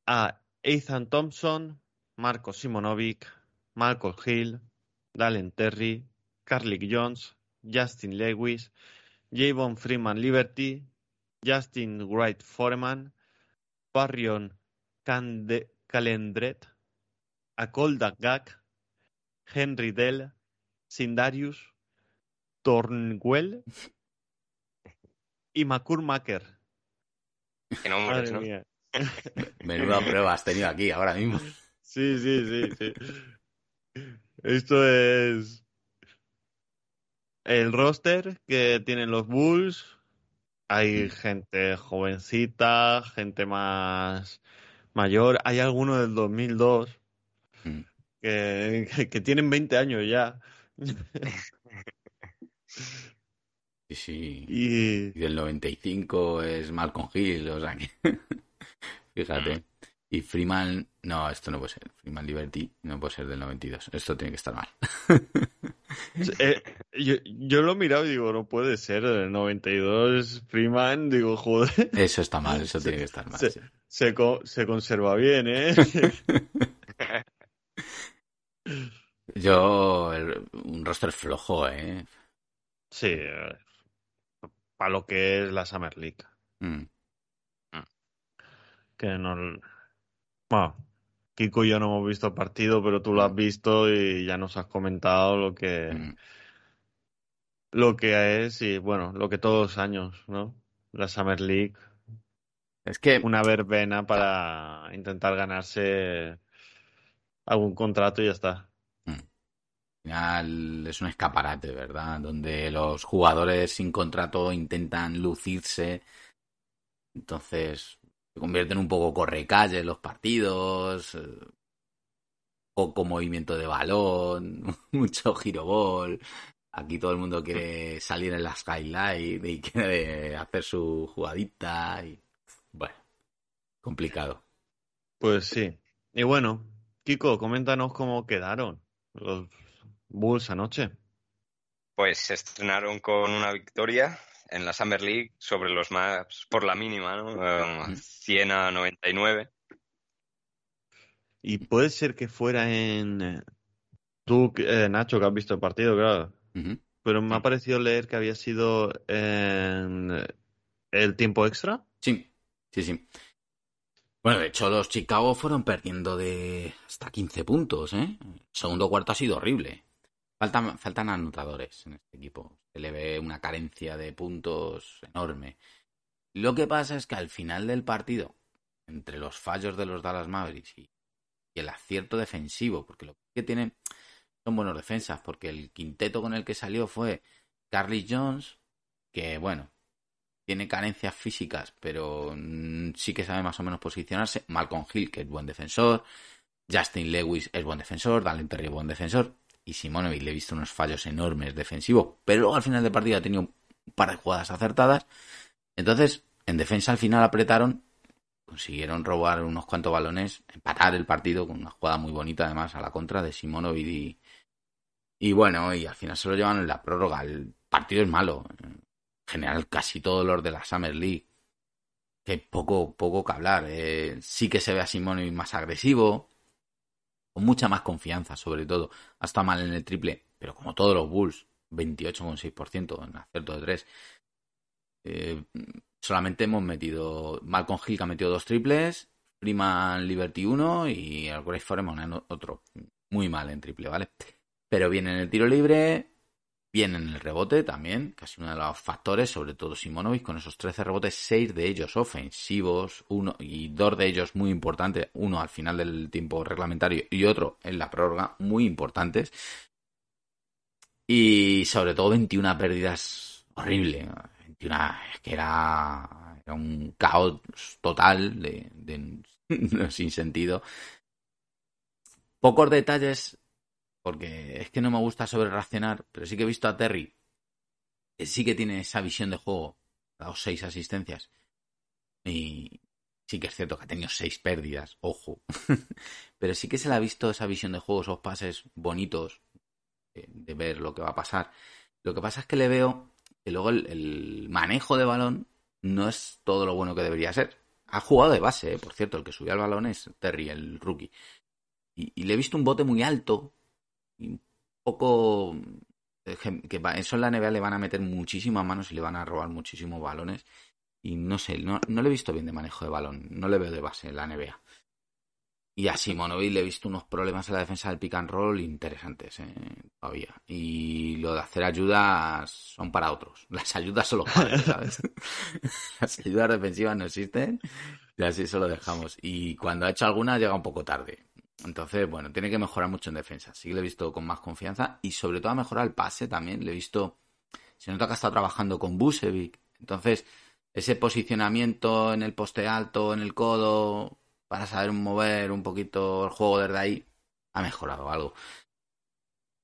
D: a Ethan Thompson, Marco Simonovic, Malcolm Hill, Dalen Terry, Carlick Jones, Justin Lewis, Javon Freeman Liberty, Justin Wright Foreman, Barrion Cande- Calendret, Akolda Gak, Henry Dell, Sindarius, Tornwell y Makur Maker.
E: Qué nombres,
D: Madre
E: ¿no?
D: mía.
F: Menuda prueba has tenido aquí ahora mismo.
D: Sí, sí, sí, sí. Esto es el roster que tienen los Bulls. Hay gente jovencita, gente más mayor. Hay algunos del 2002
F: Mm.
D: que, que, que tienen 20 años ya.
F: Sí, sí.
D: Y
F: Y del 95 es Malcolm Hill, o sea que. Fíjate. Y Freeman. No, esto no puede ser. Freeman Liberty no puede ser del 92. Esto tiene que estar mal.
D: eh, yo, yo lo he mirado y digo, no puede ser. El 92 Freeman, digo, joder,
F: Eso está mal, eso tiene que estar mal.
D: sí. se, co- se conserva bien, ¿eh?
F: Yo. el- un roster flojo, ¿eh?
D: Sí, para lo que es la Summer League.
F: Mm.
D: Que no. Bueno, Kiko y yo no hemos visto el partido, pero tú lo has visto y ya nos has comentado lo que,
F: Mm.
D: lo que es y bueno, lo que todos los años, ¿no? La Summer League.
F: Es que
D: una verbena para intentar ganarse algún contrato y ya está.
F: al final es un escaparate, ¿verdad? Donde los jugadores sin contrato intentan lucirse. Entonces se convierten un poco correcalle en los partidos. eh, Poco movimiento de balón, mucho girobol. Aquí todo el mundo quiere salir en la skyline y quiere hacer su jugadita. Y bueno, complicado.
D: Pues sí. Y bueno, Kiko, coméntanos cómo quedaron los Bulls anoche.
E: Pues se estrenaron con una victoria en la Summer League sobre los Maps por la mínima, ¿no? Um, 100 a 99.
D: Y puede ser que fuera en... eh, Tú, eh, Nacho, que has visto el partido, claro. Pero me ha parecido leer que había sido en eh, el tiempo extra.
F: Sí, sí, sí. Bueno, de hecho, los Chicago fueron perdiendo de hasta 15 puntos, ¿eh? El segundo cuarto ha sido horrible. Faltan, anotadores en este equipo. Se le ve una carencia de puntos enorme. Lo que pasa es que al final del partido, entre los fallos de los Dallas Mavericks y, el acierto defensivo, porque lo que tienen son buenos defensas, porque el quinteto con el que salió fue Carly Jones, que bueno, tiene carencias físicas, pero mm, sí que sabe más o menos posicionarse. Malcolm Hill, que es buen defensor. Justin Lewis es buen defensor. Dallin Terry es buen defensor. Y Simonovic le he visto unos fallos enormes defensivos, pero luego al final del partido ha tenido un par de jugadas acertadas. Entonces, en defensa al final apretaron, consiguieron robar unos cuantos balones, empatar el partido con una jugada muy bonita además a la contra de Simonovic y, y bueno, y al final se lo llevan en la prórroga. El partido es malo. En general, casi todos los de la Summer League. Que poco, poco que hablar. Eh, sí que se ve a Simonovic más agresivo. Con mucha más confianza, sobre todo. Ha estado mal en el triple, pero como todos los Bulls, 28,6% en acierto de 3. Eh, solamente hemos metido. Malcolm Hill que ha metido dos triples. Freeman Liberty uno y el Grace Foreman en otro. Muy mal en triple, ¿vale? Pero bien en el tiro libre, bien en el rebote también, casi uno de los factores, sobre todo Simonovic, con esos 13 rebotes, 6 de ellos ofensivos, uno y dos de ellos muy importantes, uno al final del tiempo reglamentario y otro en la prórroga, muy importantes. Y sobre todo 21 pérdidas horrible. 21, es que era, era un caos total de sin sentido. Pocos detalles porque es que no me gusta sobre reaccionar, pero sí que he visto a Terry, que sí que tiene esa visión de juego, ha dado seis asistencias, y sí que es cierto que ha tenido seis pérdidas, ojo, pero sí que se le ha visto esa visión de juego, esos pases bonitos, de, de ver lo que va a pasar. Lo que pasa es que le veo que luego el, manejo de balón no es todo lo bueno que debería ser. Ha jugado de base, ¿eh? por cierto, el que subió al balón es Terry, el rookie. Y, le he visto un bote muy alto, un poco que eso en la NBA le van a meter muchísimas manos y le van a robar muchísimos balones y no sé, no, no le he visto bien de manejo de balón, no le veo de base en la NBA. Y a Simonovic le he visto unos problemas en la defensa del pick and roll interesantes eh, todavía. Y lo de hacer ayudas son para otros. Las ayudas son los ¿sabes? Las ayudas defensivas no existen y así eso lo dejamos. Y cuando ha hecho alguna llega un poco tarde. Entonces, bueno, tiene que mejorar mucho en defensa. Sí que le he visto con más confianza y sobre todo a mejorar el pase también. Le he visto, se nota que ha estado trabajando con Busevic. Entonces, ese posicionamiento en el poste alto, en el codo, para saber mover un poquito el juego desde ahí, ha mejorado algo.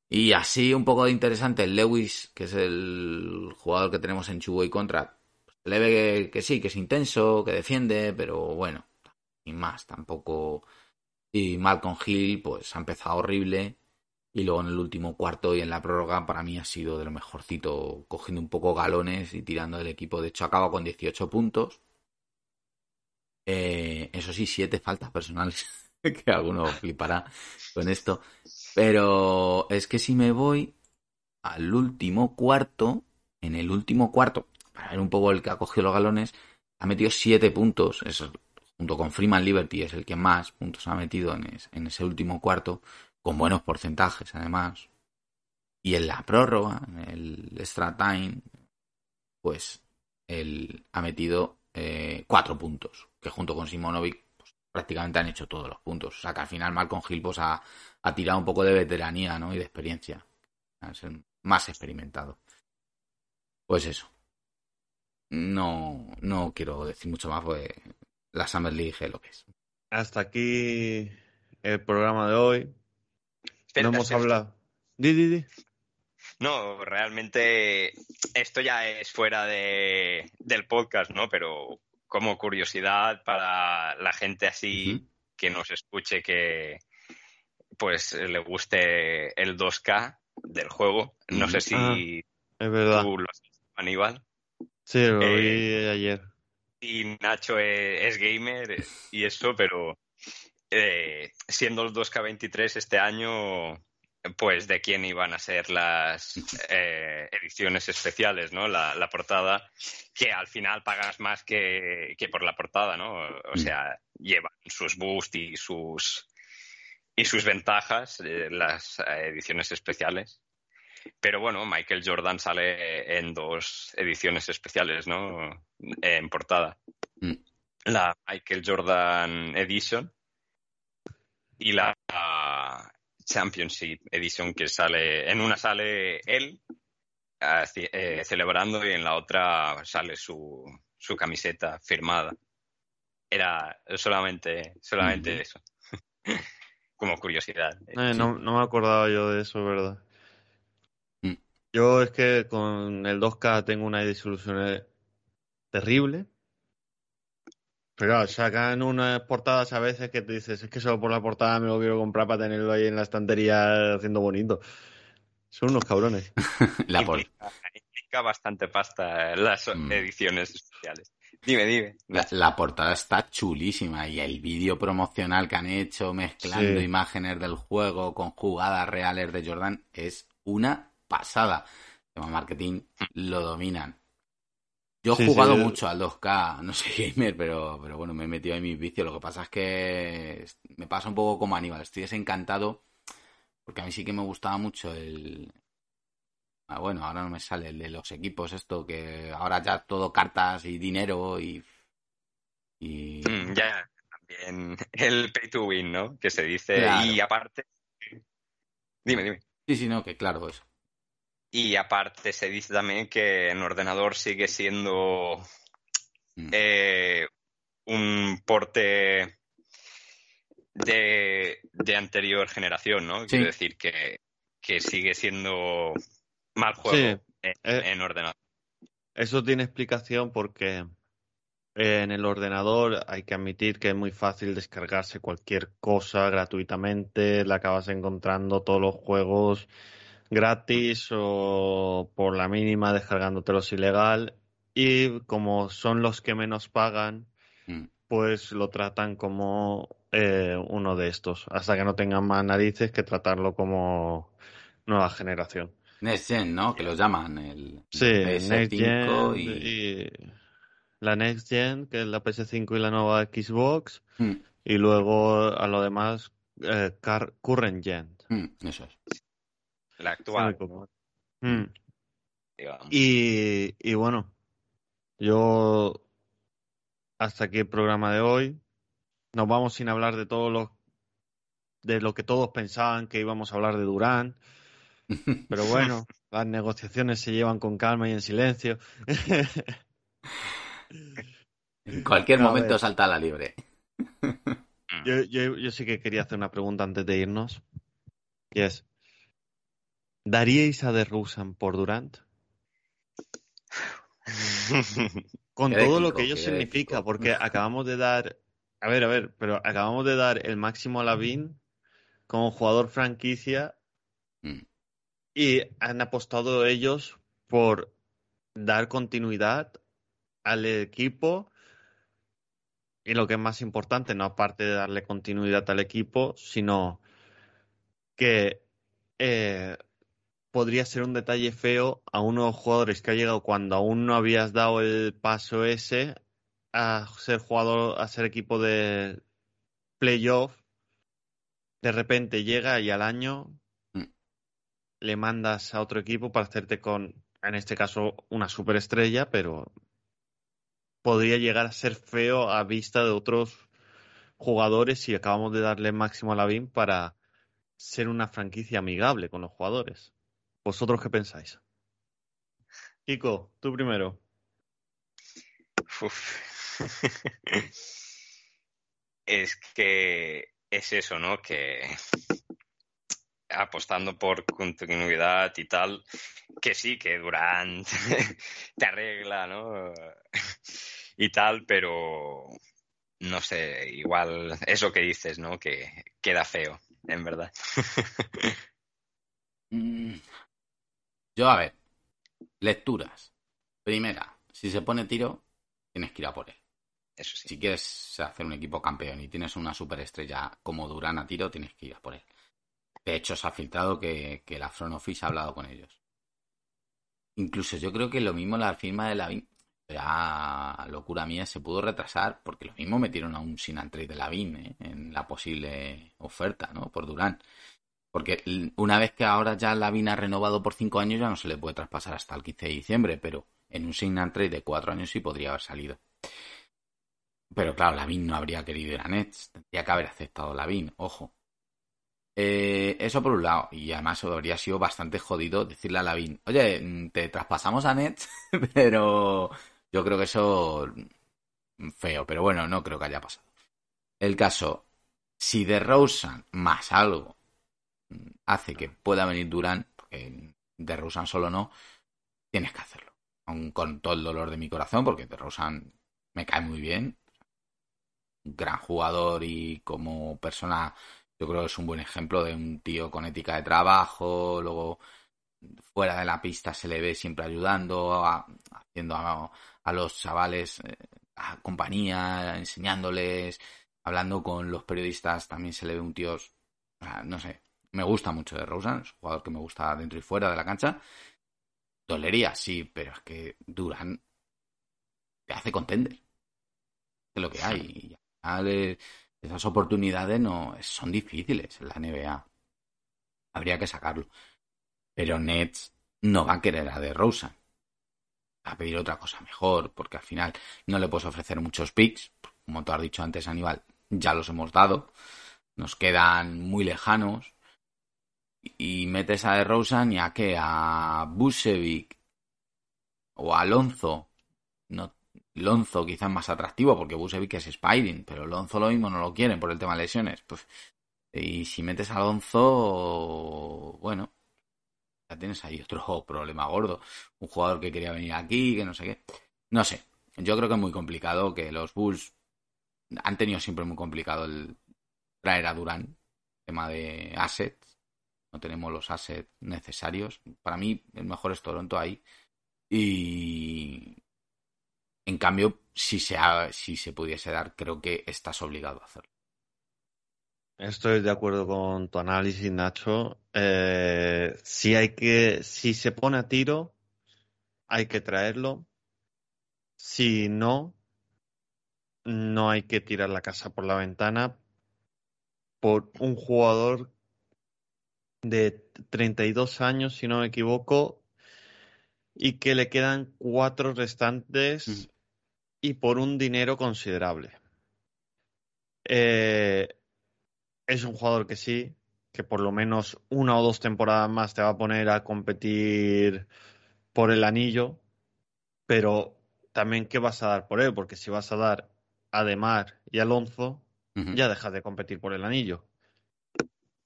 F: Y así un poco interesante, el Lewis, que es el jugador que tenemos en Chubo y contra, le ve que, que sí, que es intenso, que defiende, pero bueno, sin más, tampoco... Y Malcolm Hill, pues ha empezado horrible. Y luego en el último cuarto y en la prórroga, para mí ha sido de lo mejorcito, cogiendo un poco galones y tirando del equipo. De hecho, acaba con 18 puntos. Eh, eso sí, 7 faltas personales. que alguno flipará con esto. Pero es que si me voy al último cuarto, en el último cuarto, para ver un poco el que ha cogido los galones, ha metido 7 puntos. Eso junto con Freeman Liberty es el que más puntos ha metido en, es, ese último cuarto, con buenos porcentajes además. Y en la prórroga, en el extra time, pues él ha metido eh, cuatro puntos, que junto con Simonovic pues, prácticamente han hecho todos los puntos. O sea que al final Malcolm Hill pues, ha, tirado un poco de veteranía ¿no? y de experiencia. A ser más experimentado. Pues eso. No, no quiero decir mucho más, pues la Summer League lo que es.
D: Hasta aquí el programa de hoy.
E: Espera,
D: no hemos
E: espera.
D: hablado. Di, di, di.
E: No, realmente esto ya es fuera de, del podcast, ¿no? Pero como curiosidad para la gente así que nos escuche que pues le guste el 2K del juego. No sé si
D: Ah, Es verdad.
E: tú lo has visto, Aníbal.
D: Sí, lo
E: eh,
D: vi ayer.
E: Y Nacho es, es gamer eh, y eso, pero eh, siendo el 2K23 este año, pues de quién iban a ser las eh, ediciones especiales, ¿no? La, portada, que al final pagas más que, que por la portada, ¿no? O sea, llevan sus boosts y sus y sus ventajas eh, las ediciones especiales. Pero bueno, Michael Jordan sale en dos ediciones especiales, ¿no? En portada.
F: Mm.
E: La Michael Jordan Edition y la Championship Edition que sale, en una sale él eh, celebrando y en la otra sale su, su camiseta firmada. Era solamente, solamente eso. Como curiosidad.
D: Eh, no, no me acordaba yo de eso, ¿verdad? Yo es que con el 2K tengo una desilusión eh, terrible. Pero claro, sacan unas portadas a veces que te dices, es que solo por la portada me lo quiero comprar para tenerlo ahí en la estantería haciendo bonito. Son unos cabrones.
F: La por-
E: implica, implica bastante pasta las
F: Mm.
E: ediciones especiales. Dime, dime.
F: La, la portada está chulísima y el vídeo promocional que han hecho mezclando
D: Sí.
F: imágenes del juego con jugadas reales de Jordan es una pasada. El tema marketing lo dominan. Yo he
D: Sí,
F: jugado
D: sí.
F: mucho al 2K, no soy gamer, pero, pero bueno, me he metido en mis vicios. Lo que pasa es que me pasa un poco como Aníbal, estoy desencantado porque a mí sí que me gustaba mucho el... Ah, bueno, ahora no me sale el de los equipos, esto que ahora ya todo cartas y dinero y... y...
E: Mm, ya, también el pay to win, ¿no? Que se dice.
F: Claro.
E: Y aparte. Dime, dime.
F: Sí, sí, no, que claro, eso.
E: Y aparte se dice también que en ordenador sigue siendo
F: Mm.
E: eh, un porte de, de anterior generación, ¿no?
F: Sí.
E: Quiero decir que, que sigue siendo mal juego
D: Sí,
E: en,
D: eh.
E: en ordenador.
D: Eso tiene explicación porque en el ordenador hay que admitir que es muy fácil descargarse cualquier cosa gratuitamente, la acabas encontrando todos los juegos gratis o por la mínima descargándotelos ilegal y como son los que menos pagan,
F: Mm.
D: pues lo tratan como eh, uno de estos, hasta que no tengan más narices que tratarlo como nueva generación.
F: Next Gen, ¿no? Que los llaman el
D: Sí, Next
F: PS5
D: Gen
F: y...
D: y la Next Gen, que es la PS5 y la nueva Xbox,
F: Mm,
D: y luego a lo demás eh, Current Gen.
F: mm, eso es.
E: La actual,
D: Mm. Y, y bueno, yo hasta aquí el programa de hoy. Nos vamos sin hablar de todo lo de lo que todos pensaban que íbamos a hablar de Durán. Pero bueno, las negociaciones se llevan con calma y en silencio.
F: En cualquier
D: A
F: momento
D: ver.
F: salta a la libre.
D: Yo, yo, yo sí que quería hacer una pregunta antes de irnos. Y es, ¿daríais a DeRozan por Durant? Con todo lo que ello significa, porque acabamos de dar, a ver, a ver, pero acabamos de dar el máximo a Lavín como jugador franquicia
F: Mm.
D: y han apostado ellos por dar continuidad al equipo y lo que es más importante, no aparte de darle continuidad al equipo, sino que eh, podría ser un detalle feo a unos jugadores que ha llegado cuando aún no habías dado el paso ese a ser jugador, a ser equipo de playoff. De repente llega y al año
F: Mm.
D: le mandas a otro equipo para hacerte con, en este caso, una superestrella, pero podría llegar a ser feo a vista de otros jugadores si acabamos de darle máximo a Lavín para ser una franquicia amigable con los jugadores. ¿Vosotros qué pensáis? Kiko, tú primero.
E: es que es eso, ¿no? Que apostando por continuidad y tal, que sí, que Durant te arregla, ¿no? y tal, pero no sé, igual eso que dices, ¿no? Que queda feo, en verdad.
F: Yo, a ver, lecturas. Primera, si se pone tiro, tienes que ir a por él.
E: Eso sí.
F: Si quieres hacer un equipo campeón y tienes una superestrella como Durán a tiro, tienes que ir a por él. De hecho, se ha filtrado que, que la Front Office ha hablado con ellos. Incluso yo creo que lo mismo la firma de la ya locura mía se pudo retrasar porque lo mismo metieron a un sin trade de Lavin ¿eh? en la posible oferta, ¿no? Por Durán. Porque una vez que ahora ya Lavin ha renovado por cinco años ya no se le puede traspasar hasta el 15 de diciembre, pero en un sign trade de cuatro años sí podría haber salido. Pero claro, Lavin no habría querido ir a Nets, tendría que haber aceptado Lavin, ojo. Eh, eso por un lado, y además habría sido bastante jodido decirle a Lavin, oye, te traspasamos a Nets, pero yo creo que eso feo, pero bueno, no creo que haya pasado. El caso, si de Rosen más algo hace que pueda venir Durán, porque de Rosen solo no, tienes que hacerlo. Con todo el dolor de mi corazón, porque de Rosen me cae muy bien. Un gran jugador y como persona, yo creo que es un buen ejemplo de un tío con ética de trabajo. Luego, fuera de la pista se le ve siempre ayudando, haciendo a, a los chavales eh, a compañía, enseñándoles, hablando con los periodistas, también se le ve un tío, no sé, me gusta mucho de Rosen, es un jugador que me gusta dentro y fuera de la cancha. Dolería, sí, pero es que Durán te hace contender. Es lo que hay. Y esas oportunidades no son difíciles en la NBA. Habría que sacarlo. Pero Nets no va a querer a de Rosen a pedir otra cosa mejor, porque al final no le puedes ofrecer muchos picks, como tú has dicho antes, Aníbal, ya los hemos dado, nos quedan muy lejanos, y metes a DeRozan y a qué, a Busevic o a Alonso, no, Lonzo quizás más atractivo porque Busevic es Spiring, pero Lonzo lo mismo no lo quieren por el tema de lesiones, pues y si metes a Alonso, bueno, ya tienes ahí otro problema gordo. Un jugador que quería venir aquí, que no sé qué. No sé. Yo creo que es muy complicado que los Bulls han tenido siempre muy complicado el traer a Durán. Tema de assets. No tenemos los assets necesarios. Para mí, el mejor es Toronto ahí. Y en cambio, si se, si se pudiese dar, creo que estás obligado a hacerlo.
D: Estoy de acuerdo con tu análisis, Nacho. Eh, si hay que, si se pone a tiro, hay que traerlo. Si no, no hay que tirar la casa por la ventana por un jugador de 32 años, si no me equivoco, y que le quedan cuatro restantes y por un dinero considerable. Eh, es un jugador que sí, que por lo menos una o dos temporadas más te va a poner a competir por el anillo, pero también qué vas a dar por él, porque si vas a dar a Demar y Alonso, ya dejas de competir por el anillo.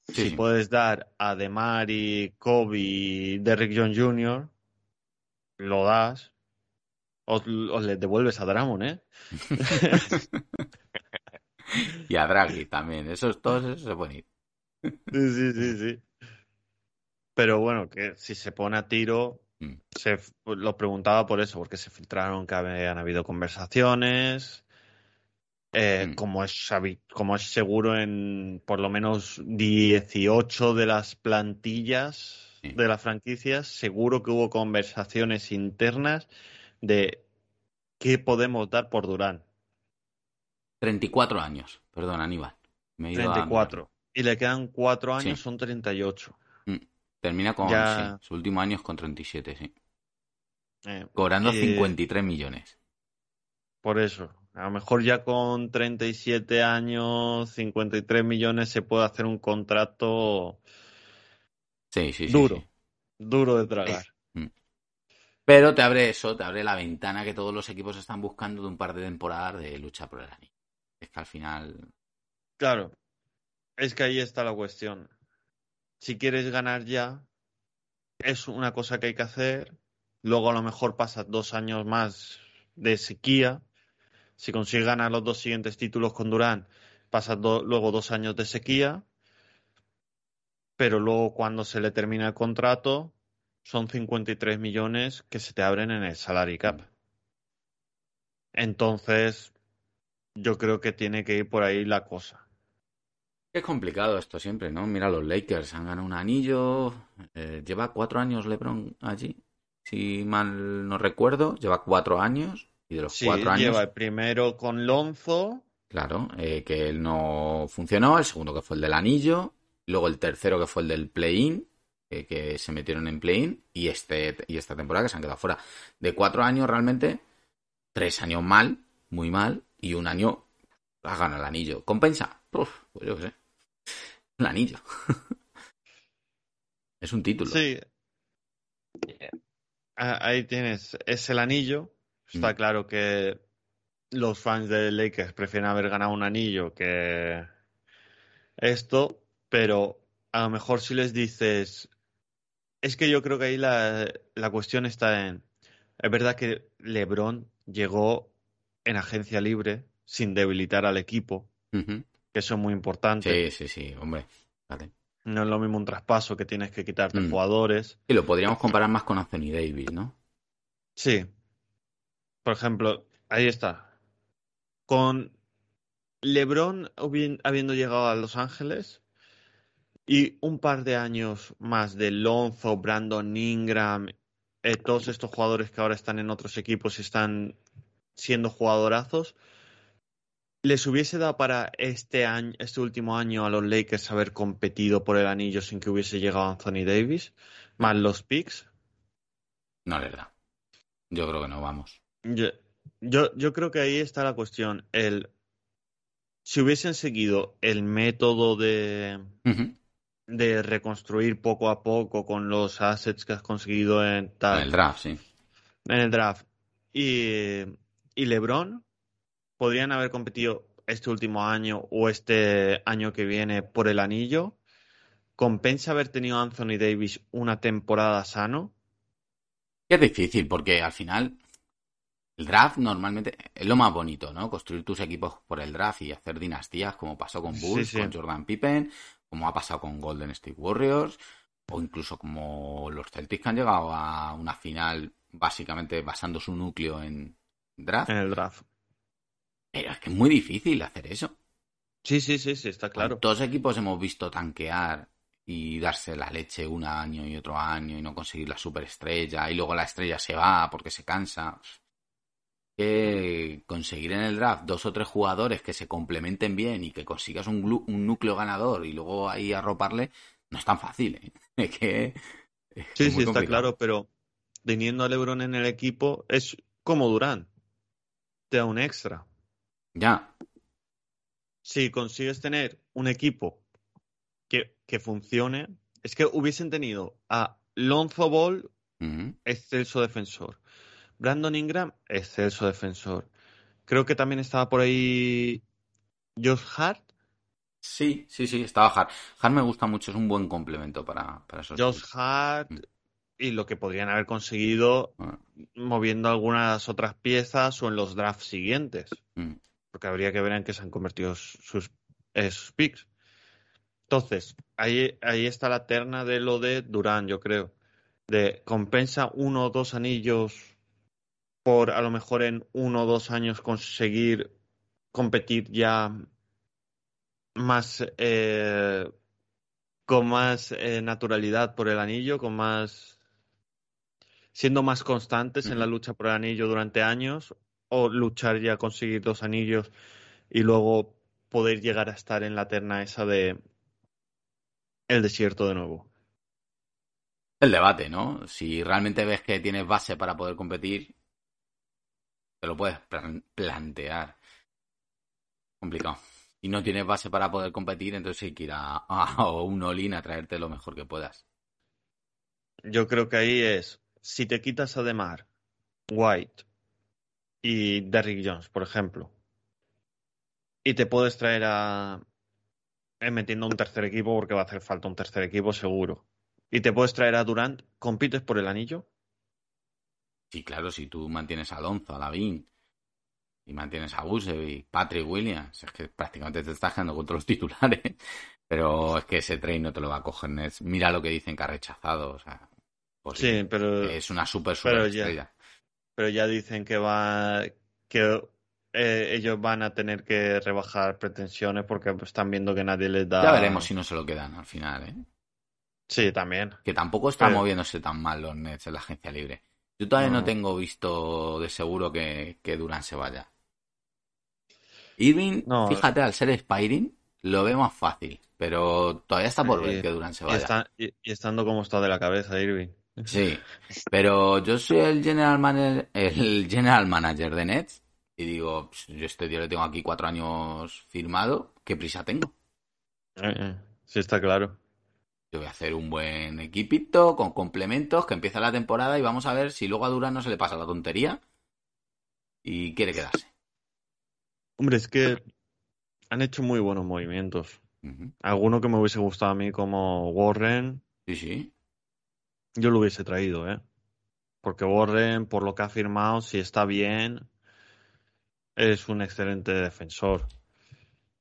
D: Si puedes dar a Demar y Kobe y Derrick John Jr., lo das. O, le devuelves a Dramon, ¿eh?
F: y a Draghi también. Esos todos esos se pueden ir.
D: Sí, sí, sí, sí. Pero bueno, que si se pone a tiro, mm. se, lo preguntaba por eso, porque se filtraron que habían habido conversaciones. Eh, mm. como, es, como es seguro en por lo menos 18 de las plantillas de las franquicias, seguro que hubo conversaciones internas de qué podemos dar por Durán.
F: 34 años, perdón, Aníbal.
D: Me 34. Y le quedan 4 años, son 38.
F: Mm. Termina con su último año es con 37, sí. Eh, Cobrando 53 millones.
D: Por eso. A lo mejor ya con 37 años, 53 millones, se puede hacer un contrato
F: Sí, sí,
D: duro.
F: sí.
D: Duro de tragar.
F: Pero te abre eso, te abre la ventana que todos los equipos están buscando de un par de temporadas de lucha por el anillo. Es que al final.
D: Claro. Es que ahí está la cuestión. Si quieres ganar ya, es una cosa que hay que hacer. Luego a lo mejor pasas dos años más de sequía. Si consigues ganar los dos siguientes títulos con Durán, pasas luego dos años de sequía. Pero luego cuando se le termina el contrato, son 53 millones que se te abren en el salary cap. Entonces, yo creo que tiene que ir por ahí la cosa.
F: Es complicado esto siempre, ¿no? Mira, los Lakers han ganado un anillo. eh, lleva cuatro años LeBron allí. Si mal no recuerdo, lleva cuatro años. Y de los
D: Sí,
F: cuatro años,
D: lleva el primero con Lonzo.
F: claro, eh, que él no funcionó. El segundo que fue el del anillo. Luego el tercero que fue el del play-in. eh, que se metieron en play-in. Y, este, y esta temporada que se han quedado fuera. De cuatro años realmente, tres años mal, muy mal. Y un año ha ganado el anillo. ¿Compensa? Uf, pues yo qué sé. Un anillo. es un título.
D: Sí. Ah, Ahí tienes, es el anillo. Está
F: Mm.
D: claro que los fans de Lakers prefieren haber ganado un anillo que esto, pero a lo mejor si les dices, es que yo creo que ahí la, la cuestión está en, es verdad que LeBron llegó en agencia libre sin debilitar al equipo, que eso es muy importante.
F: Sí, sí, sí, hombre. Vale.
D: No es lo mismo un traspaso que tienes que quitarte
F: Mm.
D: jugadores.
F: Y lo podríamos comparar más con Anthony Davis, ¿no?
D: Sí. Por ejemplo, ahí está. Con LeBron habiendo llegado a Los Ángeles y un par de años más de Lonzo, Brandon Ingram, eh, todos estos jugadores que ahora están en otros equipos y están siendo jugadorazos, les hubiese dado para este año, este último año a los Lakers haber competido por el anillo sin que hubiese llegado Anthony Davis, más los picks.
F: No les da. Yo creo que no vamos.
D: Yo, yo, yo creo que ahí está la cuestión. El, si hubiesen seguido el método de, de reconstruir poco a poco con los assets que has conseguido en,
F: En
D: tal,
F: el draft, sí.
D: en el draft y, y LeBron, podrían haber competido este último año o este año que viene por el anillo. ¿Compensa haber tenido Anthony Davis una temporada sano?
F: Es difícil porque al final el draft normalmente es lo más bonito, ¿no? Construir tus equipos por el draft y hacer dinastías como pasó con Bulls,
D: sí.
F: con Jordan Pippen, como ha pasado con Golden State Warriors o incluso como los Celtics que han llegado a una final básicamente basando su núcleo en draft.
D: En el draft.
F: Pero es que es muy difícil hacer eso.
D: Sí, sí, sí, sí, está claro.
F: Dos equipos hemos visto tanquear y darse la leche un año y otro año y no conseguir la superestrella y luego la estrella se va porque se cansa. Que conseguir en el draft dos o tres jugadores que se complementen bien y que consigas un, glu- un núcleo ganador y luego ahí arroparle no es tan fácil. ¿eh? Es que es
D: Sí, sí, está claro, pero teniendo a LeBron en el equipo es como Durán. Te da un extra.
F: Ya,
D: Si consigues tener un equipo que, que funcione, es que hubiesen tenido a Lonzo Ball, excelso defensor. Brandon Ingram, excelso defensor. Creo que también estaba por ahí Josh Hart.
F: Sí, sí, sí, estaba Hart. Hart me gusta mucho, es un buen complemento para, para esos
D: Josh. Hart
F: Mm.
D: y lo que podrían haber conseguido
F: Bueno,
D: moviendo algunas otras piezas o en los drafts siguientes.
F: mm.
D: porque habría que ver en qué se han convertido sus, eh, sus picks. Entonces, ahí, ahí está la terna de lo de Durán, yo creo. De compensa uno o dos anillos por a lo mejor en uno o dos años conseguir competir ya más eh, con más eh, naturalidad por el anillo, con más siendo más constantes en la lucha por el anillo durante años o luchar ya a conseguir dos anillos y luego poder llegar a estar en la terna esa de el desierto de nuevo.
F: El debate, ¿no? Si realmente ves que tienes base para poder competir, te lo puedes plantear. Complicado. Y no tienes base para poder competir, entonces hay que ir a, a un all a traerte lo mejor que puedas.
D: Yo creo que ahí es, si te quitas a Demar, White y Derrick Jones, por ejemplo, y te puedes traer a, eh, metiendo un tercer equipo porque va a hacer falta un tercer equipo seguro. Y te puedes traer a Durant, ¿compites por el anillo?
F: Sí, claro, si tú mantienes a Alonso, a Lavín y mantienes a y Patrick Williams, es que prácticamente te estás quedando contra los titulares. Pero es que ese tren no te lo va a coger Mira lo que dicen que ha rechazado. O sea,
D: pues sí, pero.
F: Es una súper, súper estrella.
D: pero ya dicen que va. que eh, ellos van a tener que rebajar pretensiones porque están viendo que nadie les da.
F: Ya veremos si no se lo quedan al final, ¿eh?
D: Sí, también.
F: Que tampoco está moviéndose tan mal los Nets en la agencia libre. Yo todavía no, tengo visto de seguro que, que Durán se vaya. Irving, fíjate, al ser Spiring, lo ve más fácil, pero todavía está por ver que Durán se vaya.
D: Y, estando como está de la cabeza, Irving.
F: Sí, pero yo soy el general manager, el general manager de Nets y digo, pues, yo este tío le tengo aquí cuatro años firmado, ¿qué prisa tengo?
D: Eh, eh, sí, está claro.
F: Yo voy a hacer un buen equipito con complementos que empieza la temporada y vamos a ver si luego a Durán no se le pasa la tontería y quiere quedarse.
D: Hombre, es que han hecho muy buenos movimientos. Alguno que me hubiese gustado a mí como Warren.
F: Sí, sí.
D: Yo lo hubiese traído, ¿eh? Porque Warren, por lo que ha firmado, si está bien, es un excelente defensor.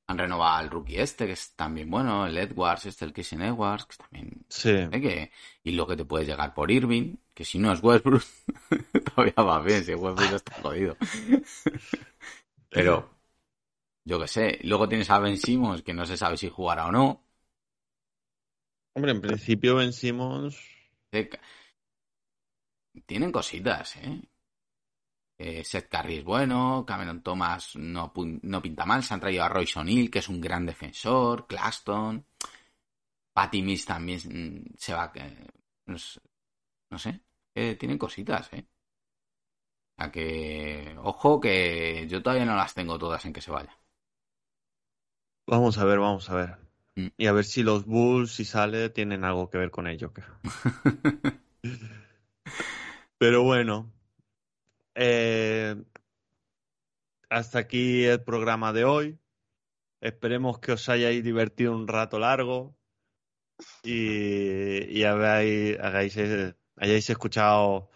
F: Han renovado al rookie este, que es también bueno, el Edwards, este, el Kissing Edwards, que también...
D: Sí.
F: Que... Y lo que te puede llegar por Irving, que si no es Westbrook, todavía va bien, si Westbrook está jodido. Pero, yo qué sé, luego tienes a Ben Simmons, que no se sabe si jugará o no.
D: Hombre, en principio Ben Simmons...
F: Tienen cositas, ¿eh? Eh, Seth Curry es bueno, Cameron Thomas no, no pinta mal, se han traído a Royce O'Neill, que es un gran defensor, Claston, Patty Mills también mm, se va, eh, no, sé, eh, tienen cositas, ¿eh? O que, ojo, que yo todavía no las tengo todas en que se vaya.
D: Vamos a ver, vamos a ver. Mm. Y a ver si los Bulls, si sale, tienen algo que ver con ello. Pero bueno, eh, hasta aquí el programa de hoy. Esperemos que os hayáis divertido un rato largo y, y hayáis escuchado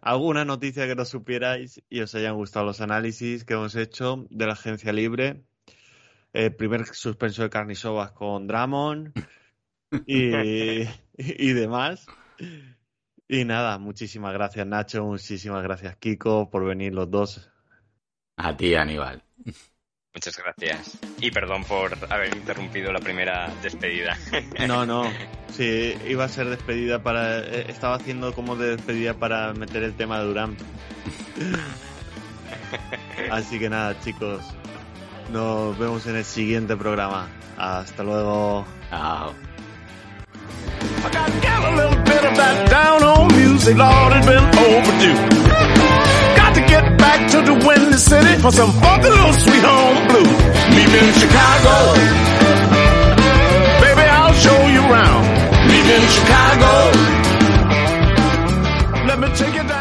D: alguna noticia que no supierais y os hayan gustado los análisis que hemos hecho de la agencia libre. El primer suspenso de Carnisovas con Dramon y, y demás. Y nada, muchísimas gracias Nacho, muchísimas gracias Kiko por venir los dos.
F: A ti, Aníbal.
E: Muchas gracias. Y perdón por haber interrumpido la primera despedida.
D: No, no. Sí, iba a ser despedida para. Eh, estaba haciendo como de despedida para meter el tema de Durán. Así que nada, chicos. Nos vemos en el siguiente programa. Hasta luego.
F: Chao.
A: I got to get a little bit of that down home music, Lord, it's been overdue. Got to get back to the Windy City for some funky little sweet home blues. Meet me in Chicago. Baby, I'll show you around. Meet me in Chicago. Let me take you down.